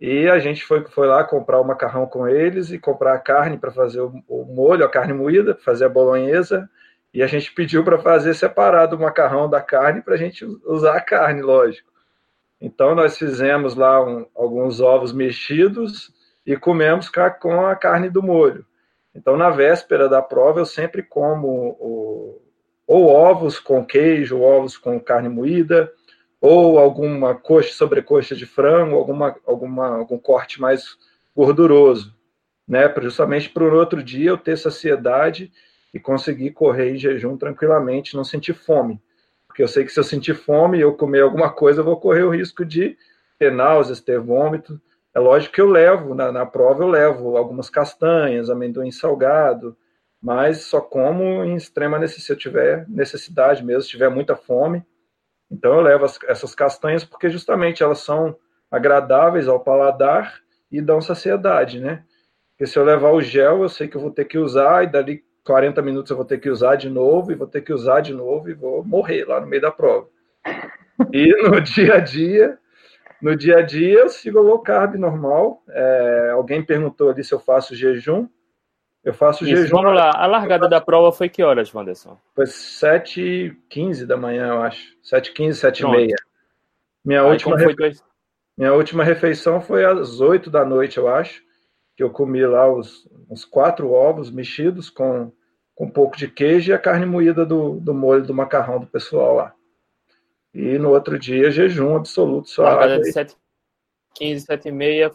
[SPEAKER 3] e a gente foi, foi lá comprar o macarrão com eles e comprar a carne para fazer o, o, molho, a carne moída, fazer a bolonhesa. E a gente pediu para fazer separado o macarrão da carne para a gente usar a carne, lógico. Então nós fizemos lá um, alguns ovos mexidos e comemos com a carne do molho. Então na véspera da prova eu sempre como o, ou ovos com queijo, ovos com carne moída, ou alguma coxa, sobrecoxa de frango, alguma, alguma, algum corte mais gorduroso, né? Justamente para o outro dia eu ter saciedade e conseguir correr em jejum tranquilamente, não sentir fome. Porque eu sei que se eu sentir fome e eu comer alguma coisa, eu vou correr o risco de ter náuseas, ter vômito. É lógico que eu levo, na, na prova eu levo algumas castanhas, amendoim salgado, mas só como em extrema necessidade, se eu tiver necessidade mesmo, se tiver muita fome então eu levo as, essas castanhas porque justamente elas são agradáveis ao paladar e dão saciedade, né? Porque se eu levar o gel, eu sei que eu vou ter que usar e dali 40 minutos eu vou ter que usar de novo e vou ter que usar de novo e vou morrer lá no meio da prova. E no dia a dia, no dia a dia eu sigo low carb normal. É, alguém perguntou ali se eu faço jejum. Eu faço Isso, jejum.
[SPEAKER 1] Vamos lá, a largada da prova foi que horas, Wanderson?
[SPEAKER 3] Foi 7h15 da manhã, eu acho. 7h15, 7h30. Minha, última refe... Minha última refeição foi às 8 da noite, eu acho. Que eu comi lá os, uns quatro ovos mexidos com, com um pouco de queijo e a carne moída do, do molho do macarrão do pessoal lá. E no outro dia, jejum absoluto, só
[SPEAKER 1] Largada de 7, 15, 7 e meia.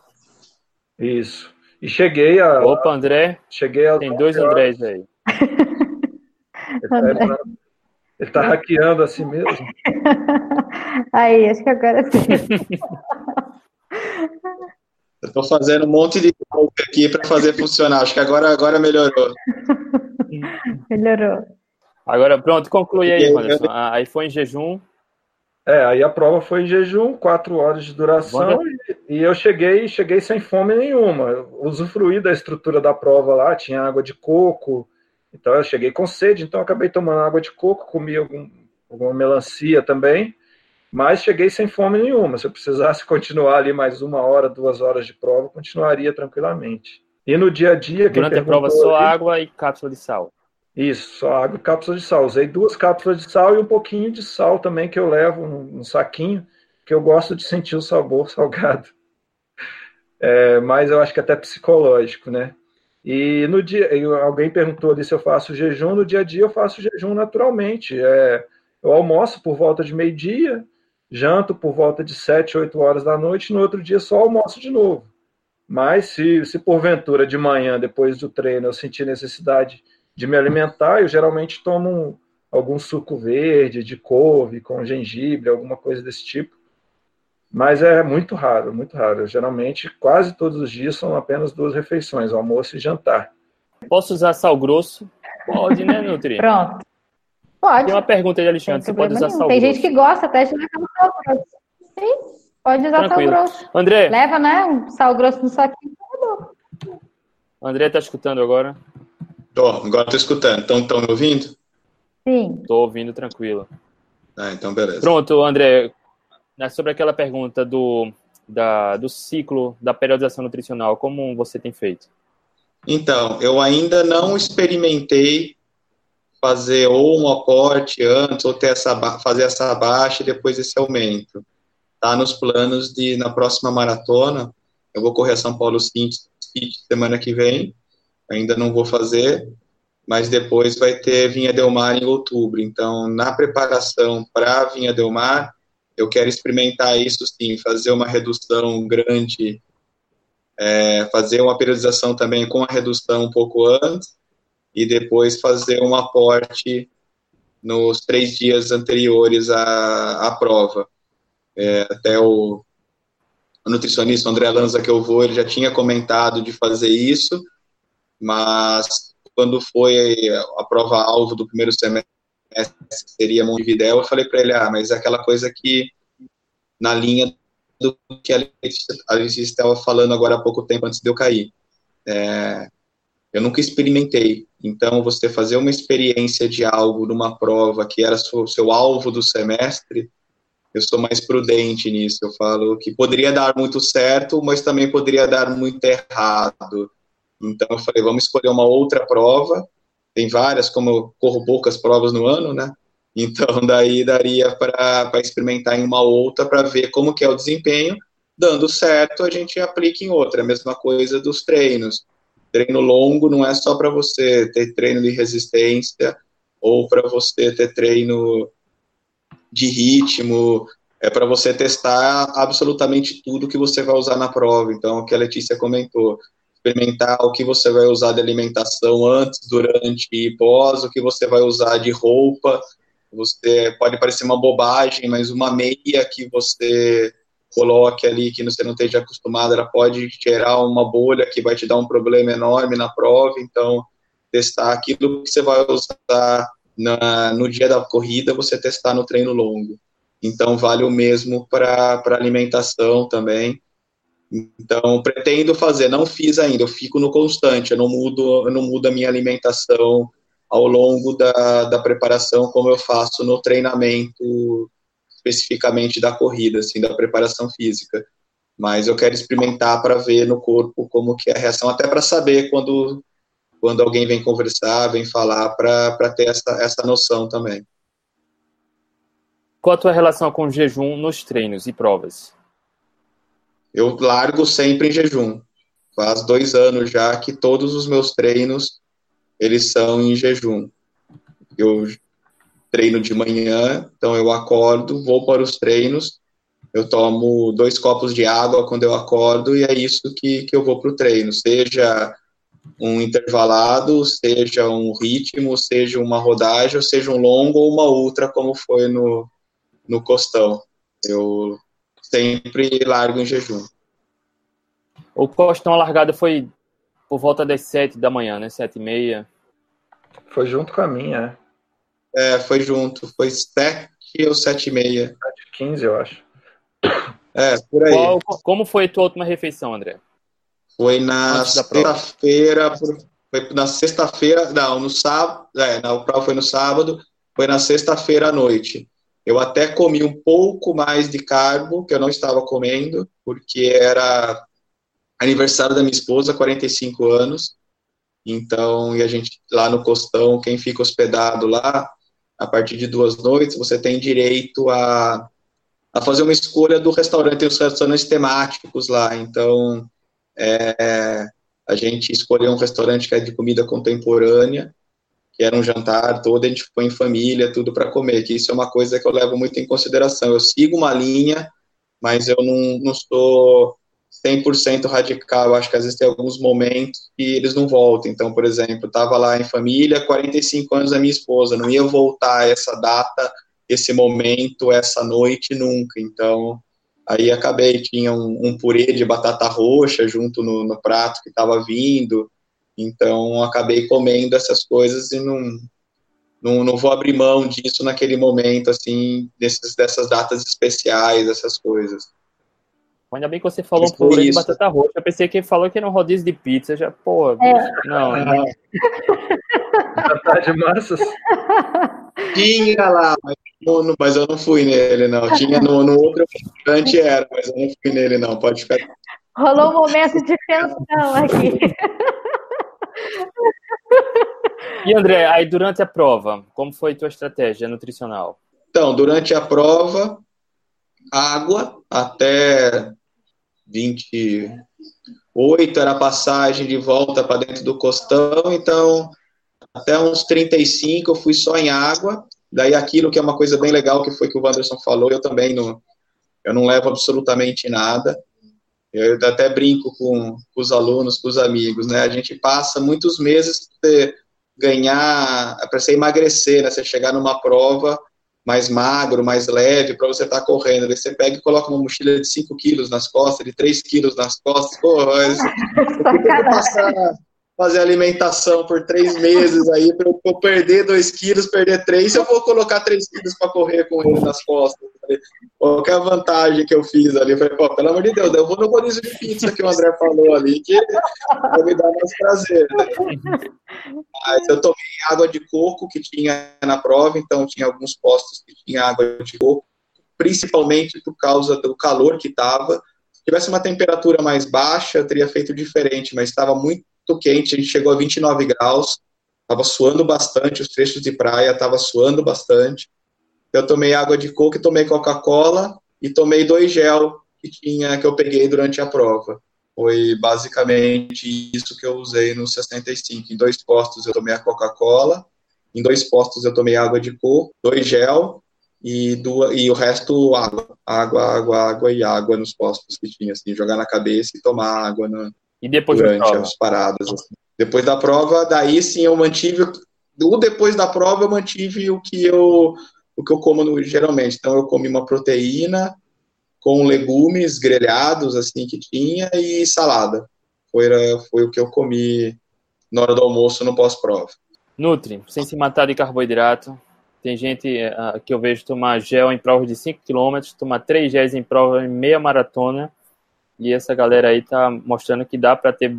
[SPEAKER 3] Isso. E cheguei a.
[SPEAKER 1] Opa, André.
[SPEAKER 3] Cheguei a.
[SPEAKER 1] Tem dois Andrés aí.
[SPEAKER 3] Ele tá, ele tá hackeando assim mesmo.
[SPEAKER 4] Aí, acho que agora sim.
[SPEAKER 2] Eu estou fazendo um monte de aqui para fazer funcionar. Acho que agora, agora melhorou.
[SPEAKER 4] Melhorou.
[SPEAKER 1] Agora, pronto, conclui aí, Anderson. Aí foi em jejum.
[SPEAKER 3] É, aí a prova foi em jejum, quatro horas de duração, e, e, eu cheguei, cheguei sem fome nenhuma. Eu usufruí da estrutura da prova lá, tinha água de coco, então eu cheguei com sede, então acabei tomando água de coco, comi algum, alguma melancia também, mas cheguei sem fome nenhuma. Se eu precisasse continuar ali mais uma hora, duas horas de prova, continuaria tranquilamente. E no dia a dia.
[SPEAKER 1] Durante a prova, só ali, água e cápsula de sal.
[SPEAKER 3] Isso, água e cápsula de sal. Usei duas cápsulas de sal e um pouquinho de sal também que eu levo num saquinho, que eu gosto de sentir o sabor salgado. É, mas eu acho que é até psicológico, né? E no dia, alguém perguntou ali se eu faço jejum. No dia a dia eu faço jejum naturalmente. É, eu almoço por volta de meio-dia, janto por volta de 7, 8 horas da noite, no outro dia só almoço de novo. Mas se, se porventura de manhã, depois do treino, eu sentir necessidade de me alimentar, eu geralmente tomo algum suco verde, de couve, com gengibre, alguma coisa desse tipo. Mas é muito raro, muito raro. geralmente, quase todos os dias são apenas duas refeições, almoço e jantar.
[SPEAKER 1] Posso usar sal grosso? Pode, né, Nutri?
[SPEAKER 4] Pronto. Pode.
[SPEAKER 1] Tem uma pergunta de Alexandre, você pode usar nenhum. sal
[SPEAKER 4] Tem
[SPEAKER 1] grosso?
[SPEAKER 4] gente que gosta até de usar sal grosso. Sim, pode usar Tranquilo. sal grosso.
[SPEAKER 1] André.
[SPEAKER 4] Leva, né, um sal grosso no saquinho.
[SPEAKER 1] André tá escutando agora?
[SPEAKER 2] Tô, agora tô escutando. Estão me ouvindo?
[SPEAKER 4] Sim.
[SPEAKER 1] Tô ouvindo tranquilo.
[SPEAKER 2] Ah, então beleza.
[SPEAKER 1] Pronto, André. Né, sobre aquela pergunta do, da, do ciclo da periodização nutricional, como você tem feito?
[SPEAKER 2] Então, eu ainda não experimentei fazer ou um aporte antes, ou ter essa, fazer essa baixa e depois esse aumento. Tá nos planos de, na próxima maratona, eu vou correr a São Paulo City semana que vem, ainda não vou fazer, mas depois vai ter Vinha Del Mar em outubro. Então, na preparação para Vinha Del Mar, eu quero experimentar isso sim, fazer uma redução grande, é, fazer uma periodização também com a redução um pouco antes, e depois fazer um aporte nos três dias anteriores à, à prova. É, até o, o nutricionista André Lanza que eu vou, ele já tinha comentado de fazer isso, mas quando foi a prova-alvo do primeiro semestre, seria Montevidéu, eu falei para ele, ah, mas é aquela coisa que, na linha do que a Letícia estava falando agora há pouco tempo, antes de eu cair. É, eu nunca experimentei, então você fazer uma experiência de algo numa prova que era seu, seu alvo do semestre, eu sou mais prudente nisso, eu falo que poderia dar muito certo, mas também poderia dar muito errado. Então eu falei, vamos escolher uma outra prova. Tem várias, como eu corro poucas provas no ano, né? Então daí daria para experimentar em uma outra para ver como que é o desempenho. Dando certo, a gente aplica em outra. A mesma coisa dos treinos. Treino longo não é só para você ter treino de resistência ou para você ter treino de ritmo, é para você testar absolutamente tudo que você vai usar na prova. Então, o que a Letícia comentou, experimentar o que você vai usar de alimentação antes, durante e pós, o que você vai usar de roupa. Você pode parecer uma bobagem, mas uma meia que você coloque ali que você não esteja acostumado, ela pode gerar uma bolha que vai te dar um problema enorme na prova. Então, testar aquilo que você vai usar na, no dia da corrida, você testar no treino longo. Então, vale o mesmo para alimentação também. Então, pretendo fazer, não fiz ainda, eu fico no constante, eu não mudo, eu não mudo a minha alimentação ao longo da, da preparação, como eu faço no treinamento especificamente da corrida, assim, da preparação física. Mas eu quero experimentar para ver no corpo como que é a reação, até para saber quando, quando alguém vem conversar, vem falar, para ter essa, essa noção também.
[SPEAKER 1] Qual a tua relação com o jejum nos treinos e provas?
[SPEAKER 2] Eu largo sempre em jejum. Faz dois anos já que todos os meus treinos eles são em jejum. Eu treino de manhã, então eu acordo, vou para os treinos, eu tomo dois copos de água quando eu acordo e é isso que, que eu vou para o treino, seja um intervalado, seja um ritmo, seja uma rodagem, seja um longo ou uma ultra, como foi no, no costão. Eu sempre largo em jejum.
[SPEAKER 1] O costão largada foi por volta das sete da manhã, né? Sete e meia.
[SPEAKER 3] Foi junto com a minha,
[SPEAKER 2] é? É, foi junto. Foi sete ou sete e meia.
[SPEAKER 3] Sete quinze, eu acho.
[SPEAKER 2] É, por aí. Qual,
[SPEAKER 1] como foi a tua última refeição, André?
[SPEAKER 2] Foi na sexta-feira, foi na sexta-feira, não, no sábado, é, na prova foi no sábado, foi na sexta-feira à noite. Eu até comi um pouco mais de carbo, que eu não estava comendo, porque era aniversário da minha esposa, 45 anos. Então, e a gente lá no Costão, quem fica hospedado lá, a partir de duas noites, você tem direito a, a fazer uma escolha do restaurante, tem os restaurantes temáticos lá. Então, é, a gente escolheu um restaurante que é de comida contemporânea, que era um jantar todo, a gente foi em família, tudo para comer, que isso é uma coisa que eu levo muito em consideração. Eu sigo uma linha, mas eu não, não sou 100% radical. Acho que às vezes tem alguns momentos que eles não voltam. Então, por exemplo, estava lá em família, 45 anos da minha esposa, não ia voltar essa data, esse momento, essa noite nunca. Então, aí acabei, tinha um, um purê de batata roxa junto no, no prato que estava vindo. Então, acabei comendo essas coisas e não, não, não vou abrir mão disso naquele momento, assim, desses, dessas datas especiais, essas coisas.
[SPEAKER 1] Ainda bem que você falou um purê de batata roxa. Eu pensei que ele falou que era um rodízio de pizza. Já, pô, é. não, não.
[SPEAKER 3] Batata de massas.
[SPEAKER 2] Tinha lá, mas, no, mas eu não fui nele, não. Tinha no, no outro restaurante, era, mas eu não fui nele, não. Pode ficar.
[SPEAKER 4] Rolou um momento de tensão aqui.
[SPEAKER 1] E André, aí durante a prova, como foi tua estratégia nutricional?
[SPEAKER 2] Então, durante a prova, água até 28 era a passagem de volta para dentro do costão, então até uns 35 eu fui só em água. Daí aquilo que é uma coisa bem legal que foi que o Wanderson falou, eu também não, eu não levo absolutamente nada. Eu até brinco com, com os alunos, com os amigos, né? A gente passa muitos meses para ganhar, para você emagrecer, né? Você chegar numa prova mais magro, mais leve, para você estar tá correndo. Aí você pega e coloca uma mochila de 5 quilos nas costas, de 3 quilos nas costas. Pô, mas, passar, fazer alimentação por três meses aí, para eu perder 2 quilos, perder 3, eu vou colocar 3 quilos para correr com ele nas costas. Qual que é a vantagem que eu fiz ali? Eu falei, pô, pelo amor de Deus, eu vou no rodízio de pizza que o André falou ali, que vai me dar mais prazer. Né? Mas eu tomei água de coco que tinha na prova, então tinha alguns postos que tinha água de coco, principalmente por causa do calor que estava. Se tivesse uma temperatura mais baixa, teria feito diferente, mas estava muito quente, a gente chegou a 29 graus, estava suando bastante, os trechos de praia estava suando bastante. Eu tomei água de coco tomei Coca-Cola e tomei dois gel que tinha que eu peguei durante a prova. Foi basicamente isso que eu usei no 65. Em dois postos eu tomei a Coca-Cola, em dois postos eu tomei água de coco, dois gel e, duas, e o resto água. Água, água, água e água nos postos que tinha, assim, jogar na cabeça e tomar água na,
[SPEAKER 1] e depois
[SPEAKER 2] durante as paradas. Assim. Depois da prova, daí sim eu mantive. O depois da prova eu mantive o que eu o que eu como no, geralmente. Então eu comi uma proteína com legumes grelhados assim que tinha e salada. Foi, foi o que eu comi na hora do almoço no pós-prova.
[SPEAKER 1] Nutri, sem se matar de carboidrato. Tem gente uh, que eu vejo tomar gel em provas de 5 km, tomar 3 géis em prova em meia maratona. E essa galera aí tá mostrando que dá para ter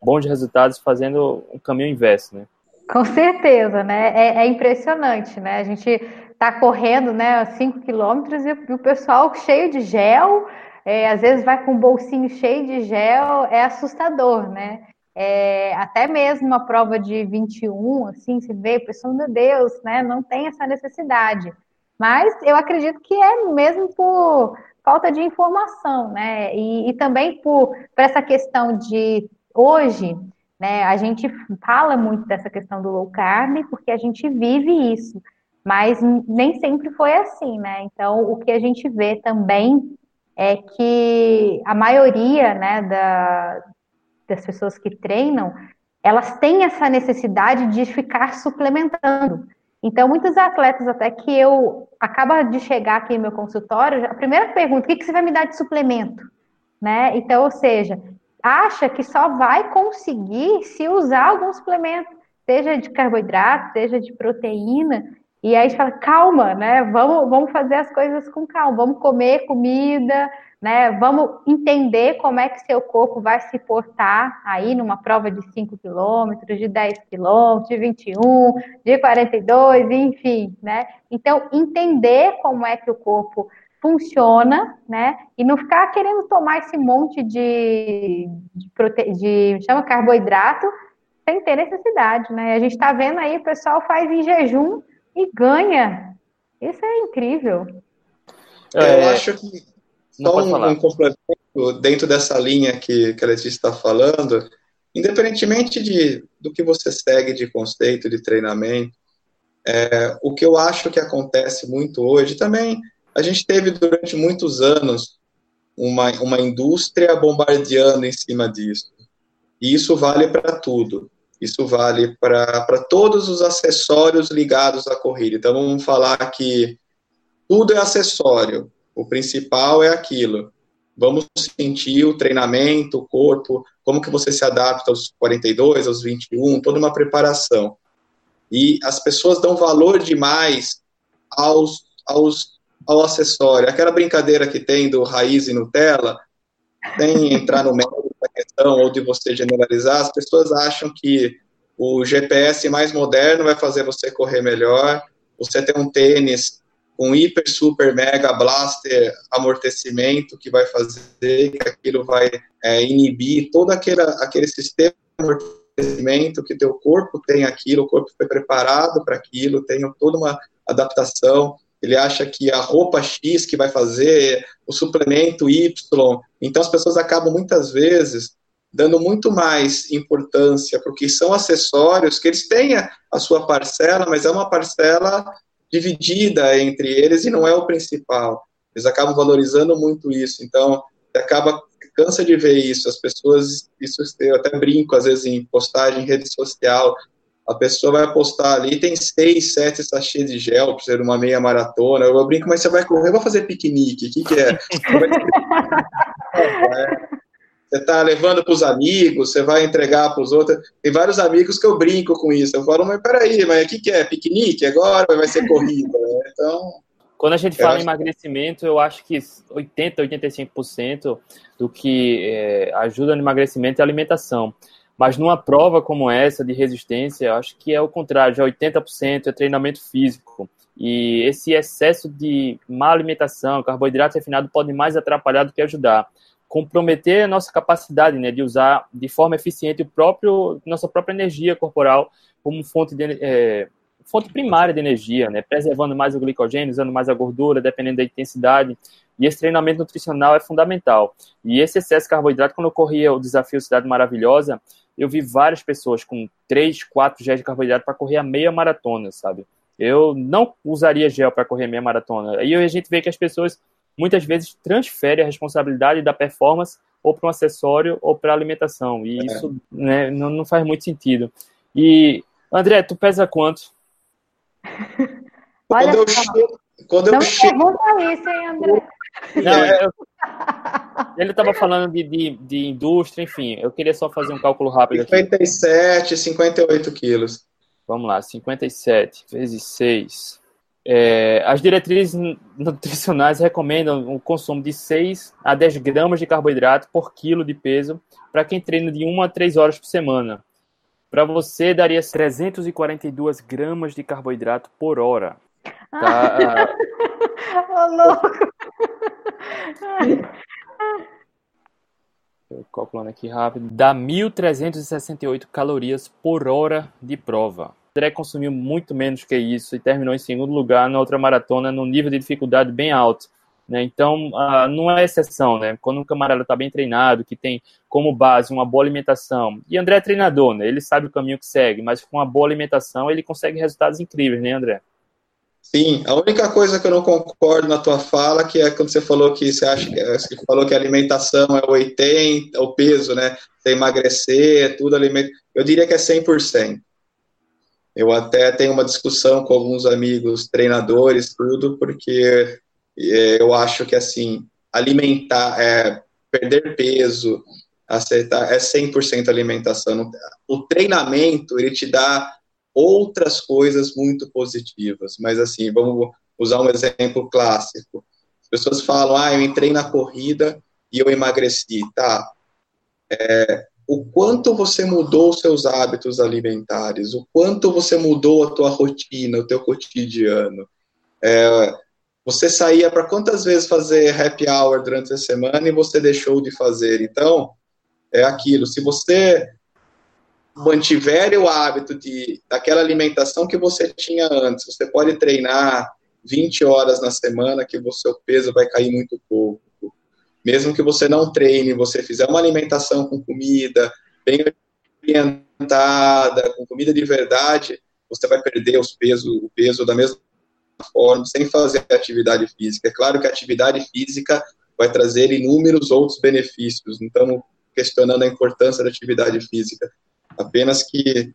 [SPEAKER 1] bons resultados fazendo o caminho inverso, né?
[SPEAKER 4] Com certeza, né? É, é, impressionante, né? A gente está correndo, né, 5 quilômetros e o pessoal cheio de gel, é, às vezes vai com um bolsinho cheio de gel, é assustador, né? É, até mesmo uma prova de 21, assim, se vê, pessoal, meu Deus, né? Não tem essa necessidade. Mas eu acredito que é mesmo por falta de informação, né? E, e também por, por essa questão de hoje, né? A gente fala muito dessa questão do low carb porque a gente vive isso, mas nem sempre foi assim, né? Então, o que a gente vê também é que a maioria, né, da, das pessoas que treinam, elas têm essa necessidade de ficar suplementando. Então, muitos atletas, até que eu acaba de chegar aqui no meu consultório, a primeira pergunta, o que, que você vai me dar de suplemento? Né? Então, ou seja, acha que só vai conseguir se usar algum suplemento, seja de carboidrato, seja de proteína, e aí a gente fala, calma, né? Vamos, vamos fazer as coisas com calma, vamos comer comida, né? Vamos entender como é que seu corpo vai se portar aí numa prova de 5 quilômetros, de 10 quilômetros, de 21, de 42, enfim, né? Então, entender como é que o corpo funciona, né? E não ficar querendo tomar esse monte de, de, prote... de chama carboidrato sem ter necessidade, né? A gente está vendo aí, o pessoal faz em jejum e ganha. Isso é incrível.
[SPEAKER 2] É, eu acho que só um, um complemento dentro dessa linha que, que a Letícia está falando, independentemente de, do que você segue de conceito de treinamento, é, o que eu acho que acontece muito hoje, também a gente teve durante muitos anos uma, uma indústria bombardeando em cima disso. E isso vale para tudo. Isso vale para todos os acessórios ligados à corrida. Então, vamos falar que tudo é acessório. O principal é aquilo. Vamos sentir o treinamento, o corpo, como que você se adapta aos 42, aos 21, toda uma preparação. E as pessoas dão valor demais aos, aos, ao acessório. Aquela brincadeira que tem do raiz e Nutella, sem entrar no mérito da questão ou de você generalizar, as pessoas acham que o GPS mais moderno vai fazer você correr melhor, você tem um tênis com hiper, super, mega, blaster, amortecimento, que vai fazer que aquilo vai é, inibir todo aquele, aquele sistema de amortecimento que teu corpo tem aquilo, o corpo foi preparado para aquilo, tem toda uma adaptação, ele acha que a roupa X que vai fazer, o suplemento Y, então as pessoas acabam muitas vezes dando muito mais importância para o que são acessórios, que eles têm a sua parcela, mas é uma parcela dividida entre eles e não é o principal. Eles acabam valorizando muito isso. Então, acaba cansa de ver isso. As pessoas, isso eu até brinco às vezes em postagem em rede social. A pessoa vai postar ali, tem seis, sete sachês de gel para ser uma meia maratona. Eu brinco, mas você vai correr, vai fazer piquenique. O que, que é? você está levando para os amigos, você vai entregar para os outros. Tem vários amigos que eu brinco com isso. Eu falo, mas peraí, mas o que, que é? Piquenique agora vai ser corrida? Né? Então.
[SPEAKER 1] Quando a gente fala em emagrecimento, eu acho que 80, 85% do que é, ajuda no emagrecimento é alimentação. Mas numa prova como essa de resistência, eu acho que é o contrário, já 80% é treinamento físico. E esse excesso de má alimentação, carboidrato refinado, pode mais atrapalhar do que ajudar comprometer a nossa capacidade né, de usar de forma eficiente o próprio, nossa própria energia corporal como fonte, de, é, fonte primária de energia, né, preservando mais o glicogênio, usando mais a gordura, dependendo da intensidade. E esse treinamento nutricional é fundamental. E esse excesso de carboidrato, quando eu corria o desafio Cidade Maravilhosa, eu vi várias pessoas com 3, 4 géis de carboidrato para correr a meia maratona, sabe? Eu não usaria gel para correr meia maratona. Aí a gente vê que as pessoas muitas vezes transfere a responsabilidade da performance ou para um acessório ou para alimentação. E é. isso né, não, não, faz muito sentido. E, André, tu pesa quanto?
[SPEAKER 4] Olha quando eu chego, quando eu não chego... pergunta isso, hein, André?
[SPEAKER 1] Não, eu, ele estava falando de, de, de, indústria, enfim, eu queria só fazer um cálculo rápido
[SPEAKER 2] 57, aqui. 58 quilos.
[SPEAKER 1] Vamos lá, 57 vezes 6. É, as diretrizes nutricionais recomendam o consumo de 6 a 10 gramas de carboidrato por quilo de peso para quem treina de 1 a 3 horas por semana. Para você, daria 342 gramas de carboidrato por hora.
[SPEAKER 4] Tá, Ô, louco!
[SPEAKER 1] Calculando aqui rápido. Dá 1.368 calorias por hora de prova. André consumiu muito menos que isso e terminou em segundo lugar na outra maratona, num nível de dificuldade bem alto. Né? Então, uh, não é exceção, né? Quando um camarada está bem treinado, que tem como base uma boa alimentação, e André é treinador, né? Ele sabe o caminho que segue, mas com uma boa alimentação ele consegue resultados incríveis, né, André?
[SPEAKER 2] Sim, a única coisa que eu não concordo na tua fala que é quando você falou que você acha que você falou que a alimentação é 80, é o peso, né? Você emagrecer, tudo alimento. Eu diria que é 100%. Eu até tenho uma discussão com alguns amigos treinadores, tudo, porque é, eu acho que assim, alimentar, é, perder peso, aceitar, é 100% alimentação. O treinamento, ele te dá outras coisas muito positivas. Mas, assim, vamos usar um exemplo clássico. As pessoas falam, ah, eu entrei na corrida e eu emagreci. Tá. É, o quanto você mudou os seus hábitos alimentares, o quanto você mudou a tua rotina, o teu cotidiano. É, você saía para quantas vezes fazer happy hour durante a semana e você deixou de fazer. Então, é aquilo. Se você mantiver o hábito de daquela alimentação que você tinha antes, você pode treinar 20 horas na semana que o seu peso vai cair muito pouco. Mesmo que você não treine, você fizer uma alimentação com comida bem orientada, com comida de verdade, você vai perder os pesos, o peso da mesma forma, sem fazer atividade física. É claro que a atividade física vai trazer inúmeros outros benefícios, não estamos questionando a importância da atividade física, apenas que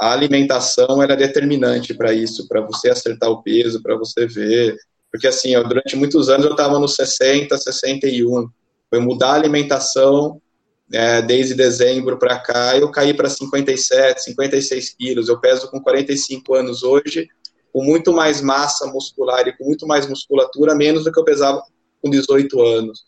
[SPEAKER 2] a alimentação era determinante para isso, para você acertar o peso, para você ver. Porque assim, ó, durante muitos anos eu estava nos 60, 61. Foi mudar a alimentação é, desde dezembro para cá, eu caí para 57, 56 quilos. Eu peso com 45 anos hoje, com muito mais massa muscular e com muito mais musculatura, menos do que eu pesava com 18 anos.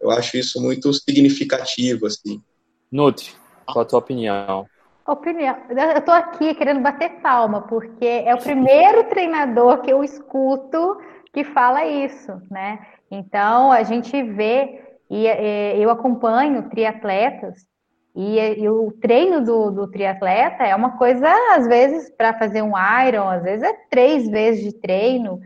[SPEAKER 2] Eu acho isso muito significativo, assim.
[SPEAKER 1] Nutri, qual a tua opinião?
[SPEAKER 4] Opinião. Eu estou aqui querendo bater palma, porque é o primeiro treinador que eu escuto que fala isso, né? Então, a gente vê, e, e eu acompanho triatletas, e, e o treino do, do, triatleta é uma coisa, às vezes, para fazer um Iron, às vezes é três vezes de treino,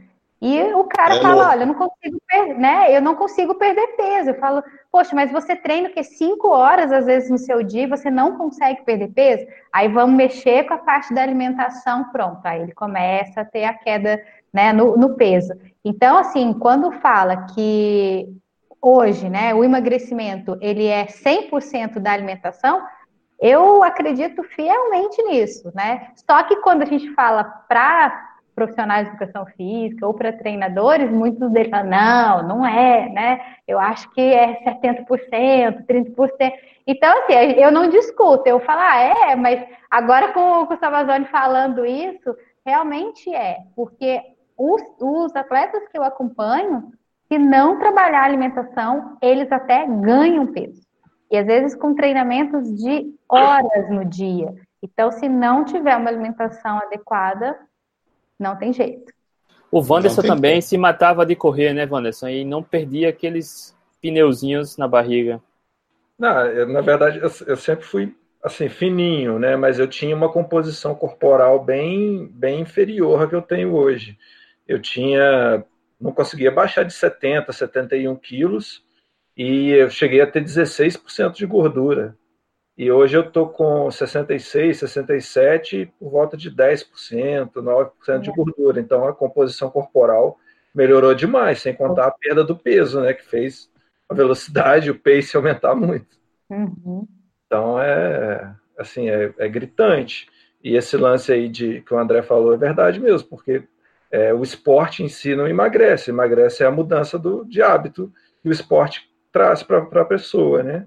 [SPEAKER 4] e o cara é fala, olha, eu não consigo perder, né? Eu não consigo perder peso. Eu falo, poxa, mas você treina que cinco horas às vezes no seu dia, você não consegue perder peso. Aí vamos mexer com a parte da alimentação, pronto. Aí ele começa a ter a queda, né, no, no peso. Então, assim, quando fala que hoje, né, o emagrecimento ele é 100% da alimentação, eu acredito fielmente nisso, né? Só que quando a gente fala para profissionais de educação física ou para treinadores, muitos deles falam, não, não é, né? Eu acho que é 70%, 30%. Então, assim, eu não discuto, eu falo, ah, é, mas agora com, o Savazone falando isso, realmente é, porque os, os atletas que eu acompanho, se não trabalhar a alimentação, eles até ganham peso. E às vezes com treinamentos de horas no dia. Então, se não tiver uma alimentação adequada, não tem jeito.
[SPEAKER 1] O Wanderson também se matava de correr, né, Wanderson? E não perdia aqueles pneuzinhos na barriga.
[SPEAKER 3] Não, eu, na verdade, eu, eu, sempre fui assim, fininho, né? Mas eu tinha uma composição corporal bem, bem inferior à que eu tenho hoje. Eu tinha. Não conseguia baixar de 70, 71 quilos e eu cheguei a ter 16% de gordura. E hoje eu estou com 66, 67, por volta de 10%, 9% de gordura. Então a composição corporal melhorou demais, sem contar a perda do peso, né? Que fez a velocidade, o pace aumentar muito. Uhum. Então é assim, é, é, gritante. E esse lance aí de que o André falou é verdade mesmo, porque é, o esporte em si não emagrece, emagrece é a mudança do, de hábito que o esporte traz para a pessoa, né?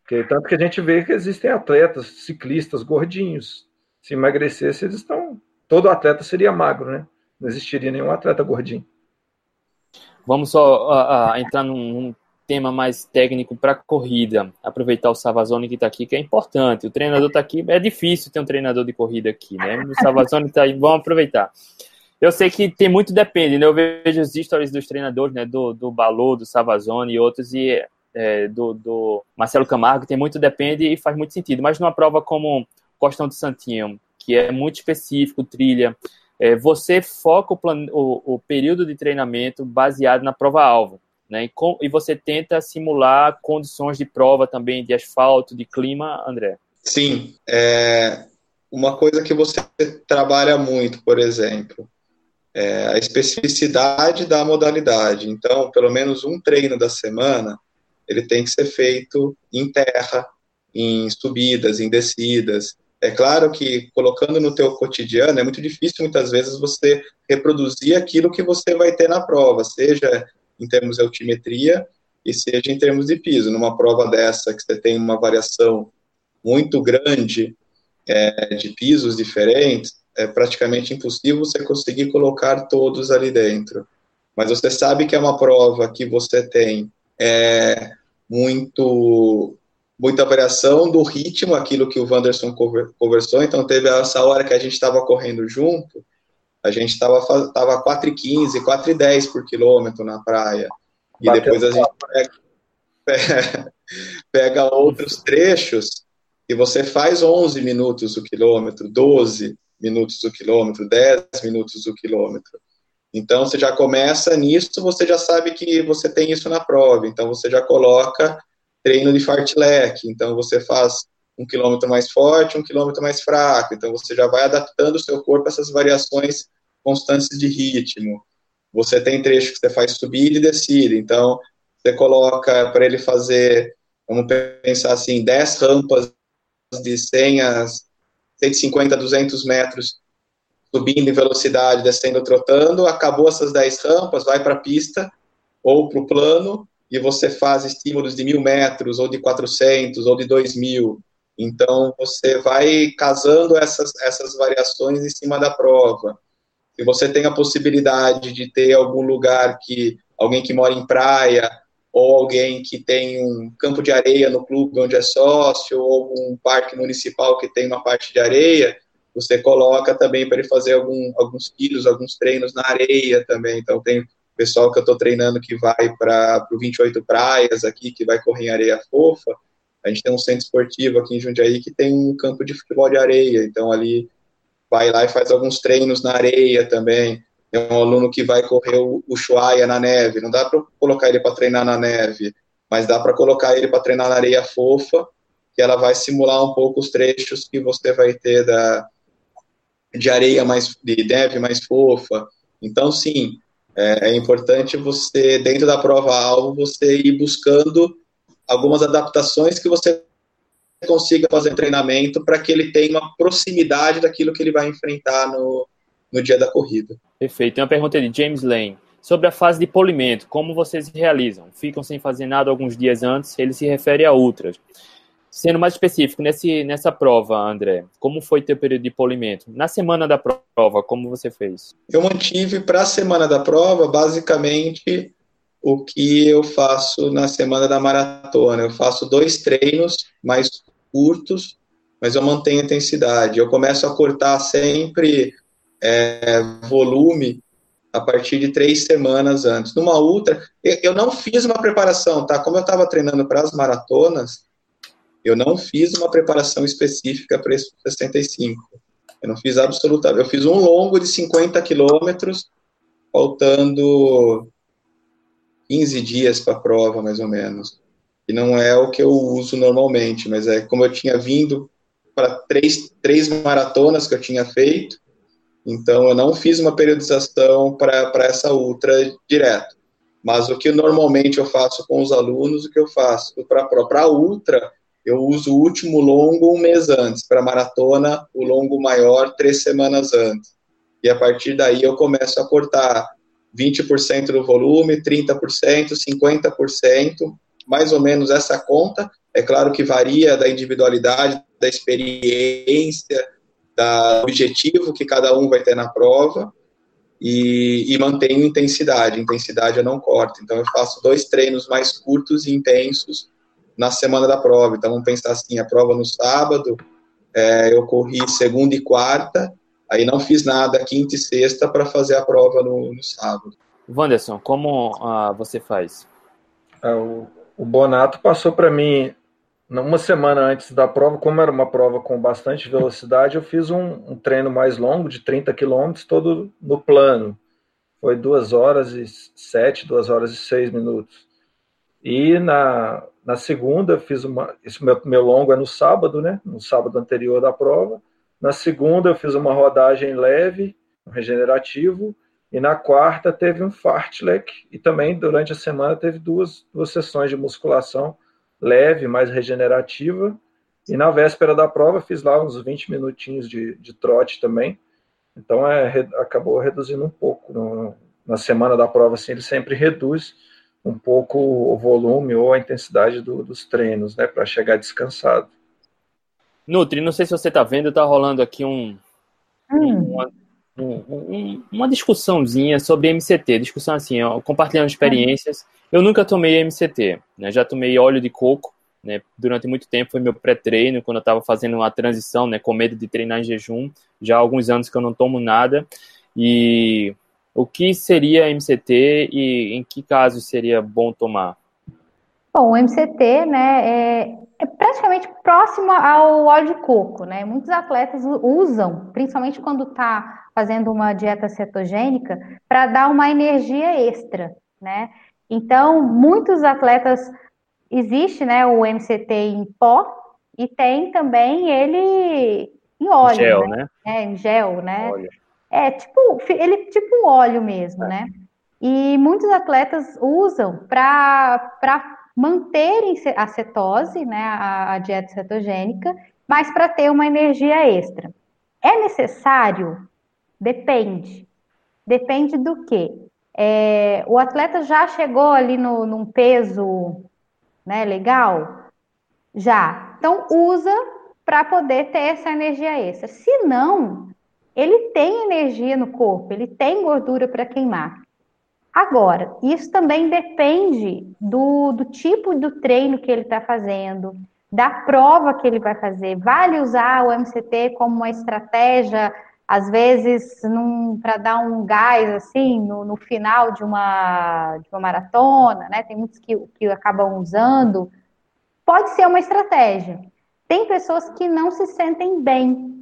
[SPEAKER 3] Porque, tanto que a gente vê que existem atletas, ciclistas gordinhos. Se emagrecesse, eles estão. Todo atleta seria magro, né? Não existiria nenhum atleta gordinho.
[SPEAKER 1] Vamos só uh, uh, entrar num, tema mais técnico para corrida. Aproveitar o Savazone que está aqui, que é importante. O treinador está aqui. É difícil ter um treinador de corrida aqui, né? O Savazone está aí. Vamos aproveitar. Eu sei que tem muito depende, né? Eu vejo os stories dos treinadores, né? Do, do do Savazone e outros, e é, do, do Marcelo Camargo, tem muito depende e faz muito sentido. Mas numa prova como Costão de Santinho, que é muito específico, trilha, é, você foca o, plan, o, o, período de treinamento baseado na prova-alvo. Né, e, com, e você tenta simular condições de prova também, de asfalto, de clima, André?
[SPEAKER 2] Sim. É, uma coisa que você trabalha muito, por exemplo, é a especificidade da modalidade. Então, pelo menos um treino da semana, ele tem que ser feito em terra, em subidas, em descidas. É claro que colocando no teu cotidiano é muito difícil muitas vezes você reproduzir aquilo que você vai ter na prova, seja em termos de altimetria e seja em termos de piso. Numa prova dessa que você tem uma variação muito grande é, de pisos diferentes, é praticamente impossível você conseguir colocar todos ali dentro. Mas você sabe que é uma prova que você tem é, muito muita variação do ritmo, aquilo que o Wanderson conversou. Então, teve essa hora que a gente estava correndo junto, a gente estava tava 4,15, 4,10 por quilômetro na praia. E Bateu depois a gente pega, pega outros trechos e você faz 11 minutos o quilômetro, 12 minutos o quilômetro, 10 minutos o quilômetro. Então, você já começa nisso, você já sabe que você tem isso na prova. Então, você já coloca treino de fartlek. Então, você faz um quilômetro mais forte, um quilômetro mais fraco. Então, você já vai adaptando o seu corpo a essas variações constantes de ritmo. Você tem trecho que você faz subida e descida. Então, você coloca para ele fazer, vamos pensar assim, 10 rampas de 100 a 150, 200 metros subindo em velocidade, descendo, trotando, acabou essas 10 rampas, vai para a pista ou para o plano e você faz estímulos de mil metros, ou de 400, ou de 2.000. Então, você vai casando essas, essas variações em cima da prova. Se você tem a possibilidade de ter algum lugar que alguém que mora em praia, ou alguém que tem um campo de areia no clube onde é sócio, ou um parque municipal que tem uma parte de areia, você coloca também para ele fazer algum, alguns quilos, alguns treinos na areia também. Então, tem pessoal que eu estou treinando que vai para o 28 Praias aqui, que vai correr em areia fofa. A gente tem um centro esportivo aqui em Jundiaí que tem um campo de futebol de areia. Então, ali vai lá e faz alguns treinos na areia também. Tem um aluno que vai correr o, o na neve. Não dá para colocar ele para treinar na neve, mas dá para colocar ele para treinar na areia fofa, que ela vai simular um pouco os trechos que você vai ter da, de areia mais de neve mais fofa. Então, sim, é, é importante você, dentro da prova-alvo, você ir buscando algumas adaptações que você consiga fazer treinamento para que ele tenha uma proximidade daquilo que ele vai enfrentar no, no dia da corrida.
[SPEAKER 1] Perfeito. Tem uma pergunta de James Lane. Sobre a fase de polimento, como vocês realizam? Ficam sem fazer nada alguns dias antes? Ele se refere a ultras. Sendo mais específico, nesse, nessa prova, André, como foi teu período de polimento? Na semana da prova, como você fez?
[SPEAKER 2] Eu mantive para a semana da prova, basicamente, o que eu faço na semana da maratona. Eu faço dois treinos mais curtos, mas eu mantenho a intensidade. Eu começo a cortar sempre é, volume a partir de três semanas antes. Numa ultra, eu não fiz uma preparação, tá? Como eu estava treinando para as maratonas, eu não fiz uma preparação específica para esse 65. Eu não fiz absolutamente. Eu fiz um longo de 50 quilômetros, faltando 15 dias para a prova, mais ou menos. E não é o que eu uso normalmente, mas é como eu tinha vindo para três, três maratonas que eu tinha feito, então eu não fiz uma periodização para essa ultra direto. Mas o que normalmente eu faço com os alunos, o que eu faço para a ultra, eu uso o último longo um mês antes, para maratona, o longo maior três semanas antes. E a partir daí eu começo a cortar 20% do volume, 30%, 50%, mais ou menos essa conta. É claro que varia da individualidade, da experiência, do objetivo que cada um vai ter na prova. E, e mantenho intensidade. Intensidade eu não corto. Então eu faço dois treinos mais curtos e intensos na semana da prova. Então, vamos pensar assim: a prova no sábado, é, eu corri segunda e quarta, Aí não fiz nada quinta e sexta para fazer a prova no, no sábado.
[SPEAKER 1] Wanderson, como uh, você faz?
[SPEAKER 3] É, o, o Bonato passou para mim uma semana antes da prova, como era uma prova com bastante velocidade, eu fiz um, um treino mais longo, de 30 quilômetros, todo no plano. Foi duas horas e sete, duas horas e seis minutos. E na, na segunda, fiz uma. Esse meu, meu longo é no sábado, né? No sábado anterior da prova. Na segunda, eu fiz uma rodagem leve, regenerativo. E na quarta, teve um fartlek. E também, durante a semana, teve duas, duas sessões de musculação leve, mais regenerativa. E na véspera da prova fiz lá uns 20 minutinhos de, de trote também. Então é, acabou reduzindo um pouco. No, na semana da prova, assim, ele sempre reduz um pouco o volume ou a intensidade do, dos treinos, né, para chegar descansado.
[SPEAKER 1] Nutri, não sei se você está vendo, está rolando aqui um, hum. uma, um, um, uma discussãozinha sobre MCT, discussão assim, ó, compartilhando experiências. Eu nunca tomei MCT, né? Já tomei óleo de coco, né? Durante muito tempo foi meu pré-treino, quando eu estava fazendo uma transição, né? Com medo de treinar em jejum. Já há alguns anos que eu não tomo nada. E o que seria MCT e em que casos seria bom tomar?
[SPEAKER 4] Bom, o MCT, né, é, é, praticamente próximo ao óleo de coco, né? Muitos atletas usam, principalmente quando está fazendo uma dieta cetogênica, para dar uma energia extra, né? Então, muitos atletas existe, né, o MCT em pó e tem também ele em óleo,
[SPEAKER 1] gel,
[SPEAKER 4] né?
[SPEAKER 1] né?
[SPEAKER 4] É, em gel, né? Óleo. É tipo, ele tipo um óleo mesmo, é. né? E muitos atletas usam para manterem a cetose, né, a, a dieta cetogênica, mas para ter uma energia extra. É necessário? Depende. Depende do quê? É, o atleta já chegou ali no, num peso né, legal? Já. Então, usa para poder ter essa energia extra. Se não, ele tem energia no corpo, ele tem gordura para queimar. Agora, isso também depende do, do tipo do treino que ele está fazendo, da prova que ele vai fazer. Vale usar o MCT como uma estratégia às vezes para dar um gás assim no, no, final de uma, de uma maratona, né? Tem muitos que, que acabam usando. Pode ser uma estratégia. Tem pessoas que não se sentem bem,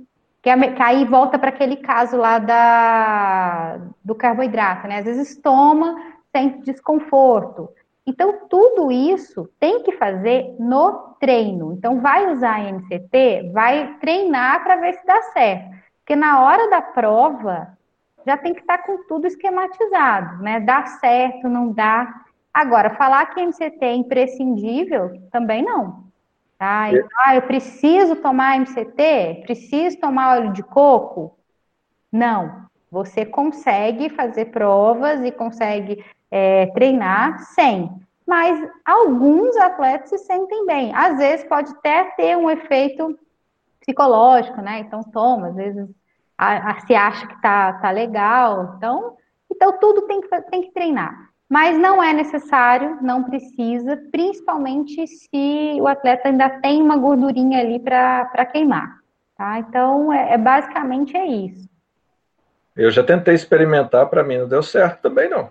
[SPEAKER 4] que, que aí volta para aquele caso lá da, do carboidrato, né? Às vezes toma, sente desconforto. Então, tudo isso tem que fazer no treino. Então, vai usar a MCT, vai treinar para ver se dá certo. Porque na hora da prova, já tem que estar com tudo esquematizado, né? Dá certo, não dá. Agora, falar que MCT é imprescindível, também não. Tá? Então, ah, eu preciso tomar MCT? Preciso tomar óleo de coco? Não. Você consegue fazer provas e consegue é, treinar sem. Mas alguns atletas se sentem bem. Às vezes pode até ter um efeito psicológico, né? Então toma, às vezes a, a, se acha que tá, tá legal. Então, então tudo tem que, tem que treinar. Mas não é necessário, não precisa, principalmente se o atleta ainda tem uma gordurinha ali para queimar. Tá? Então, é, é, basicamente é isso.
[SPEAKER 3] Eu já tentei experimentar, para mim não deu certo também, não.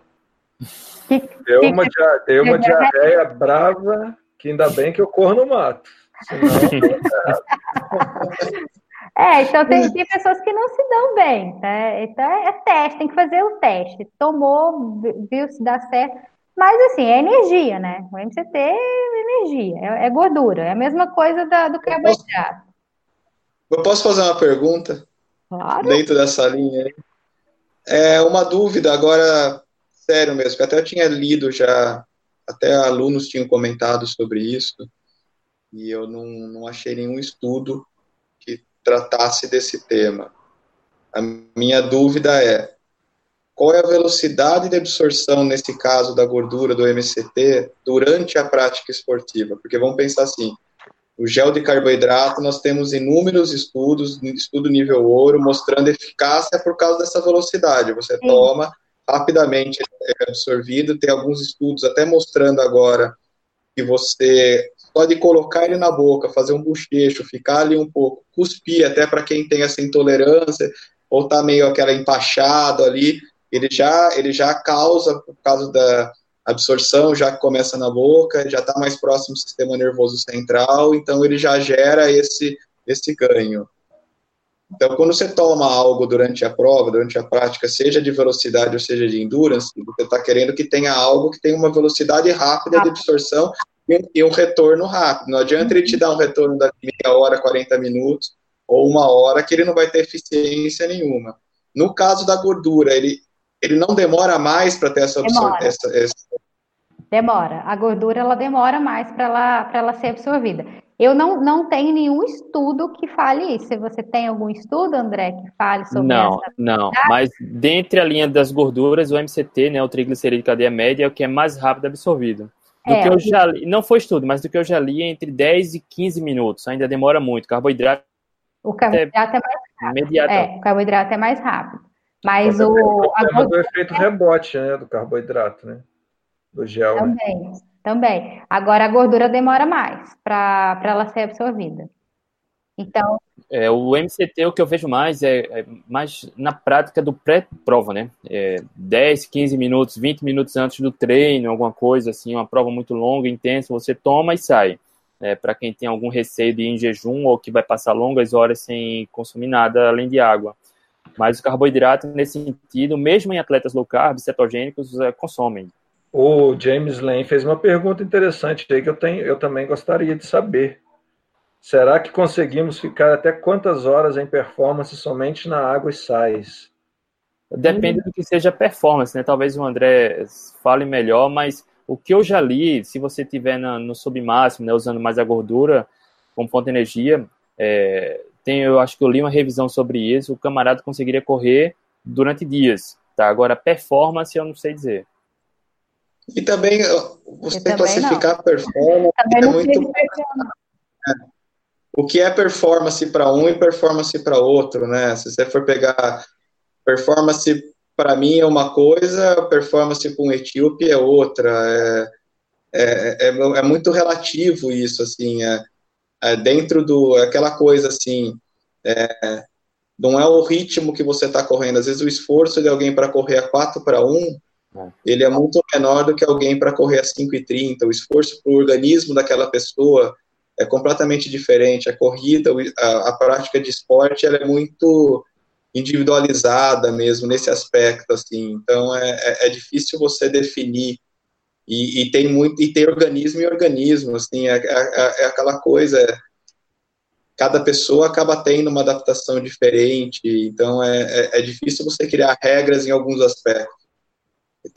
[SPEAKER 3] Que, deu, que, uma, dia, deu uma diarreia brava, que ainda bem que eu corro no mato.
[SPEAKER 4] é, então tem, tem, pessoas que não se dão bem, né? Então é, é teste, tem que fazer o teste. Tomou, viu se dá certo. Mas assim, é energia, né? O MCT é energia, é, é gordura. É a mesma coisa da, do carboidrato.
[SPEAKER 2] Eu posso fazer uma pergunta?
[SPEAKER 4] Claro.
[SPEAKER 2] Dentro dessa linha aí. É uma dúvida agora, sério mesmo, que até eu tinha lido já, até alunos tinham comentado sobre isso e eu não, não achei nenhum estudo tratasse desse tema. A minha dúvida é qual é a velocidade de absorção, nesse caso da gordura do MCT, durante a prática esportiva? Porque vamos pensar assim: o gel de carboidrato, nós temos inúmeros estudos, estudo nível ouro, mostrando eficácia por causa dessa velocidade. Você Sim. toma, rapidamente é absorvido, tem alguns estudos até mostrando agora que você pode colocar ele na boca, fazer um bochecho, ficar ali um pouco, cuspir, até para quem tem essa intolerância, ou está meio aquela empachado ali, ele já, ele já causa, por causa da absorção, já começa na boca, já está mais próximo do sistema nervoso central, então ele já gera esse, esse ganho. Então, quando você toma algo durante a prova, durante a prática, seja de velocidade ou seja de endurance, você está querendo que tenha algo que tenha uma velocidade rápida de absorção e um retorno rápido. Não adianta ele te dar um retorno da meia hora, 40 minutos, ou uma hora, que ele não vai ter eficiência nenhuma. No caso da gordura, ele, ele não demora mais para ter essa absorção.
[SPEAKER 4] Demora. A gordura ela demora mais para ela, ela ser absorvida. Eu não, não tenho nenhum estudo que fale isso. Se você tem algum estudo, André, que fale sobre
[SPEAKER 1] não, essa Não, mas dentre a linha das gorduras, o MCT, né, o triglicerídeo de cadeia média, é o que é mais rápido absorvido. Do é, que eu já li, não foi estudo, mas do que eu já li, é entre 10 e 15 minutos. Ainda demora muito. Carboidrato.
[SPEAKER 4] O carboidrato é, é mais rápido. Imediato. É, o carboidrato é mais rápido. Mas o.
[SPEAKER 3] O problema do efeito rebote, né? Do carboidrato, né? Do gel.
[SPEAKER 4] Né? Também, né? também. Agora a gordura demora mais para ela ser absorvida. Então.
[SPEAKER 1] É, o MCT, o que eu vejo mais é, é mais na prática do pré-prova, né? É 10, 15 minutos, 20 minutos antes do treino, alguma coisa assim, uma prova muito longa, intensa, você toma e sai. É, para quem tem algum receio de ir em jejum ou que vai passar longas horas sem consumir nada além de água. Mas o carboidrato, nesse sentido, mesmo em atletas low carb, cetogênicos, é, consomem.
[SPEAKER 3] O James Lane fez uma pergunta interessante aí que eu, tenho, eu também gostaria de saber. Será que conseguimos ficar até quantas horas em performance somente na água e sais?
[SPEAKER 1] Depende do que seja performance, né? Talvez o André fale melhor, mas o que eu já li, se você tiver na, no submáximo, né, usando mais a gordura como fonte de energia, é, tem, eu acho que eu li uma revisão sobre isso, o camarada conseguiria correr durante dias, tá? Agora, performance eu não sei dizer.
[SPEAKER 2] E também você tem que classificar não. performance é muito o que é performance para um e performance para outro, né? Se você for pegar performance para mim é uma coisa, performance para um etíope é outra. É, é, é, é, muito relativo isso, assim. É, é dentro do aquela coisa assim. É, não é o ritmo que você está correndo. Às vezes o esforço de alguém para correr a 4 para 1 ele é muito menor do que alguém para correr a 5,30. O esforço para o organismo daquela pessoa é completamente diferente. A corrida, a, a prática de esporte, ela é muito individualizada mesmo nesse aspecto, assim. Então é, é, é difícil você definir e, e, tem muito e tem organismo e organismo, assim. É, é, é, é aquela coisa. Cada pessoa acaba tendo uma adaptação diferente, então é, é, é difícil você criar regras em alguns aspectos.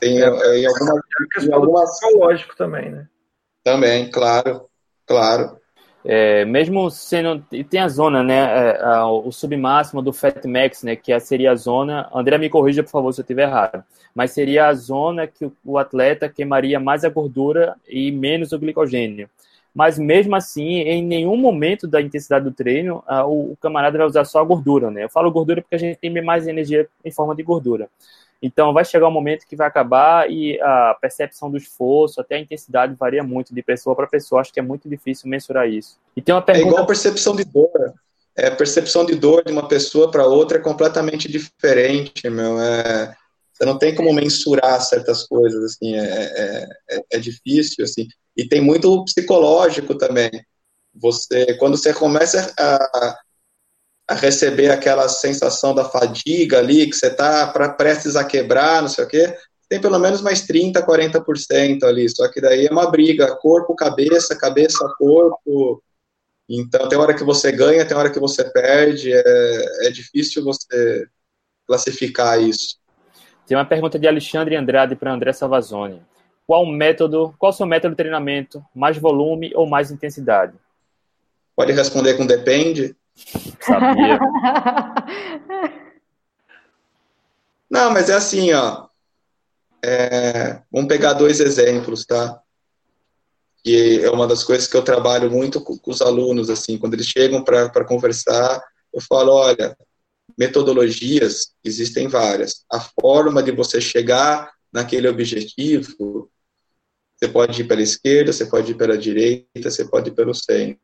[SPEAKER 2] Tem é, em alguma,
[SPEAKER 3] em algumas... psicológico também, né?
[SPEAKER 2] Também, claro, claro.
[SPEAKER 1] É, mesmo sendo. E tem a zona, né? É, a, o submáximo do Fat Max, né? Que seria a zona. André, me corrija, por favor, se eu estiver errado. Mas seria a zona que o, o atleta queimaria mais a gordura e menos o glicogênio. Mas mesmo assim, em nenhum momento da intensidade do treino, a, o, o, camarada vai usar só a gordura, né? Eu falo gordura porque a gente tem mais energia em forma de gordura. Então, vai chegar um momento que vai acabar e a percepção do esforço, até a intensidade varia muito de pessoa para pessoa. Acho que é muito difícil mensurar isso.
[SPEAKER 2] E tem uma pergunta... É igual percepção de dor. É, percepção de dor de uma pessoa para outra é completamente diferente, meu. É, você não tem como mensurar certas coisas, assim, é, é, é, é difícil, assim. E tem muito psicológico também. Você, quando você começa a, a receber aquela sensação da fadiga ali, que você está prestes a quebrar, não sei o quê, tem pelo menos mais 30%, 40% ali. Só que daí é uma briga, corpo, cabeça, cabeça, corpo. Então tem hora que você ganha, tem hora que você perde. É, é difícil você classificar isso.
[SPEAKER 1] Tem uma pergunta de Alexandre Andrade para André Salvazone. Qual método, qual o seu método de treinamento? Mais volume ou mais intensidade?
[SPEAKER 2] Pode responder com depende.
[SPEAKER 1] Sabia.
[SPEAKER 2] Não, mas é assim, ó. É, vamos pegar dois exemplos, tá? Que é uma das coisas que eu trabalho muito com, com os alunos, assim, quando eles chegam para conversar, eu falo, olha, metodologias existem várias. A forma de você chegar naquele objetivo, você pode ir pela esquerda, você pode ir pela direita, você pode ir pelo centro.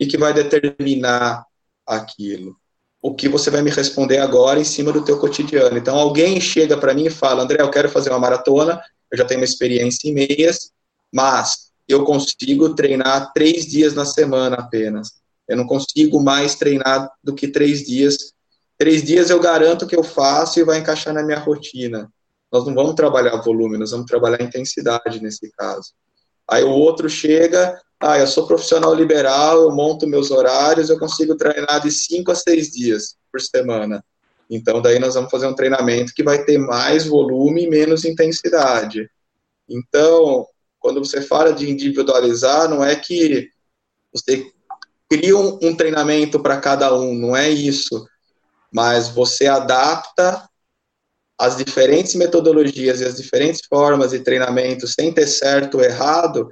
[SPEAKER 2] O que vai determinar aquilo? o que você vai me responder agora em cima do teu cotidiano. Então, alguém chega para mim e fala, André, eu quero fazer uma maratona, eu já tenho uma experiência em meias, mas eu consigo treinar três dias na semana apenas. Eu não consigo mais treinar do que três dias. Três dias eu garanto que eu faço e vai encaixar na minha rotina. Nós não vamos trabalhar volume, nós vamos trabalhar intensidade nesse caso. Aí o outro chega, ah, eu sou profissional liberal, eu monto meus horários, eu consigo treinar de cinco a seis dias por semana. Então, daí nós vamos fazer um treinamento que vai ter mais volume e menos intensidade. Então, quando você fala de individualizar, não é que você cria um, um treinamento para cada um, não é isso. Mas você adapta as diferentes metodologias e as diferentes formas de treinamento sem ter certo ou errado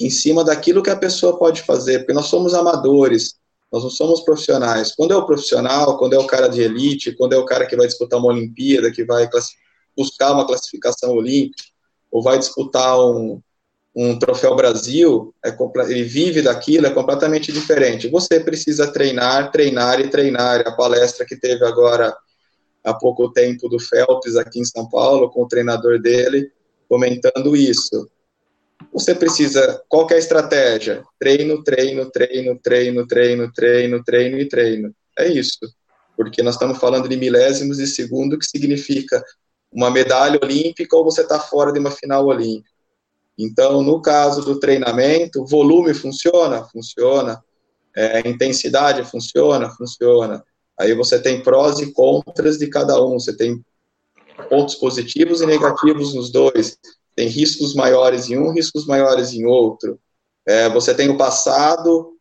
[SPEAKER 2] em cima daquilo que a pessoa pode fazer, porque nós somos amadores, nós não somos profissionais. Quando é o profissional, quando é o cara de elite, quando é o cara que vai disputar uma Olimpíada, que vai buscar uma classificação olímpica, ou vai disputar um, um troféu Brasil, é, ele vive daquilo, é completamente diferente. Você precisa treinar, treinar e treinar. A palestra que teve agora há pouco tempo do Phelps aqui em São Paulo, com o treinador dele, comentando isso. Você precisa, qual é a estratégia? Treino, treino, treino, treino, treino, treino, treino e treino. É isso. Porque nós estamos falando de milésimos de segundo, que significa uma medalha olímpica ou você está fora de uma final olímpica. Então, no caso do treinamento, volume funciona? Funciona. É, intensidade funciona? Funciona. Aí você tem prós e contras de cada um. Você tem pontos positivos e negativos nos dois. Tem riscos maiores em um, riscos maiores em outro. É, você tem o passado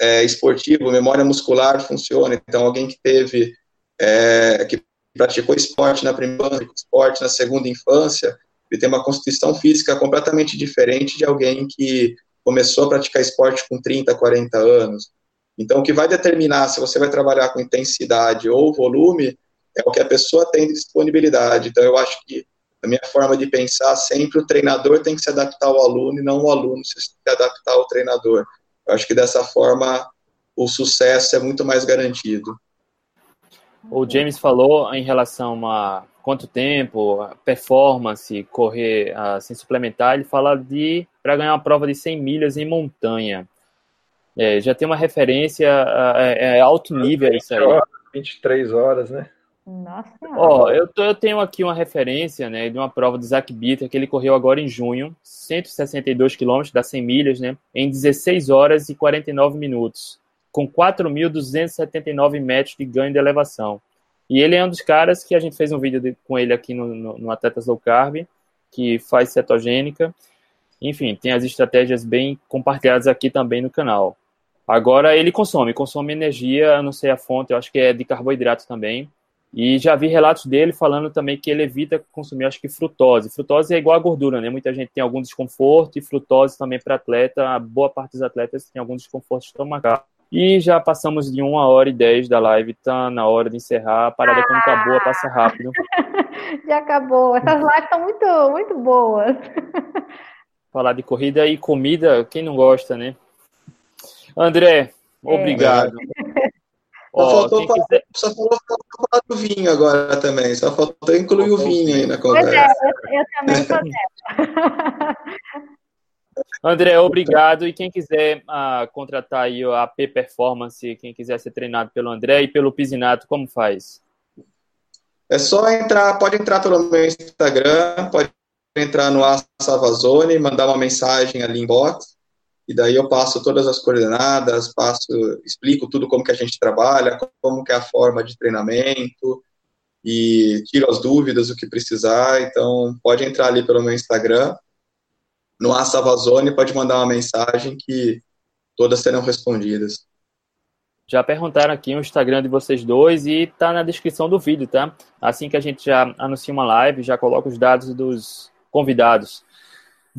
[SPEAKER 2] é, esportivo, memória muscular funciona. Então, alguém que teve, é, que praticou esporte na primeira, esporte na segunda infância, ele tem uma constituição física completamente diferente de alguém que começou a praticar esporte com 30, 40 anos. Então, o que vai determinar se você vai trabalhar com intensidade ou volume é o que a pessoa tem de disponibilidade. Então, eu acho que, a minha forma de pensar, sempre o treinador tem que se adaptar ao aluno e não o aluno se adaptar ao treinador. Eu acho que dessa forma o sucesso é muito mais garantido.
[SPEAKER 1] O James falou em relação a quanto tempo, performance, correr sem suplementar, ele fala de para ganhar uma prova de 100 milhas em montanha. É, já tem uma referência, é, é alto nível isso aí.
[SPEAKER 3] 23 horas, né?
[SPEAKER 1] Nossa. Ó, eu, eu tenho aqui uma referência, né, de uma prova do Zach Bitter que ele correu agora em junho, 162 quilômetros, das 100 milhas, né, em 16 horas e 49 minutos, com 4.279 metros de ganho de elevação. E ele é um dos caras que a gente fez um vídeo de, com ele aqui no, no, no Atletas Low Carb, que faz cetogênica. Enfim, tem as estratégias bem compartilhadas aqui também no canal. Agora ele consome, consome energia, não sei a fonte, eu acho que é de carboidrato também. E já vi relatos dele falando também que ele evita consumir, acho que frutose. Frutose é igual a gordura, né? Muita gente tem algum desconforto e frutose também para atleta, a boa parte dos atletas tem algum desconforto estomacal. E já passamos de uma hora e dez da live, tá na hora de encerrar. A parada ah, quando tá boa, passa rápido.
[SPEAKER 4] Já acabou. Essas lives estão muito, muito boas.
[SPEAKER 1] Falar de corrida e comida, quem não gosta, né? André, é. obrigado.
[SPEAKER 2] Só, faltou quiser... só faltou falar do vinho agora também. Só faltou incluir o vinho aí na conversa. Pois é, eu, eu também
[SPEAKER 1] tô André, obrigado. E quem quiser uh, contratar aí a P Performance, quem quiser ser treinado pelo André e pelo Pisinato, como faz?
[SPEAKER 2] É só entrar, pode entrar pelo meu Instagram, pode entrar no Savazone, mandar uma mensagem ali em box, e daí eu passo todas as coordenadas, passo, explico tudo como que a gente trabalha, como que é a forma de treinamento, e tiro as dúvidas, o que precisar, então pode entrar ali pelo meu Instagram, no Assavazone, pode mandar uma mensagem que todas serão respondidas.
[SPEAKER 1] Já perguntaram aqui o Instagram de vocês dois e tá na descrição do vídeo, tá? Assim que a gente já anuncia uma live, já coloca os dados dos convidados.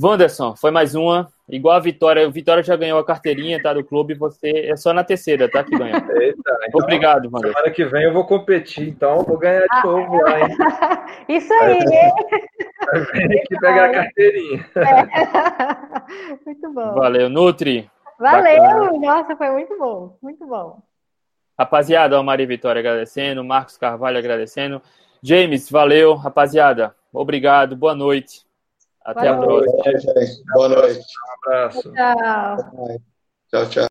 [SPEAKER 1] Wanderson, foi mais uma. Igual a Vitória, a Vitória já ganhou a carteirinha, tá, do clube, você é só na terceira, tá, que ganha. Eita, então, Obrigado, Wanderson.
[SPEAKER 3] Semana que vem eu vou competir, então vou ganhar de ah, novo lá, hein?
[SPEAKER 4] Isso aí!
[SPEAKER 3] Vem aqui pegar a carteirinha.
[SPEAKER 4] É. Muito bom.
[SPEAKER 1] Valeu, Nutri.
[SPEAKER 4] Valeu! Bacana. Nossa, foi muito bom, muito bom.
[SPEAKER 1] Rapaziada, a Maria Vitória agradecendo, Marcos Carvalho agradecendo. James, valeu, rapaziada. Obrigado, boa noite. Até boa a próxima.
[SPEAKER 2] Boa noite.
[SPEAKER 3] Um abraço.
[SPEAKER 4] Tchau.
[SPEAKER 2] Tchau, tchau.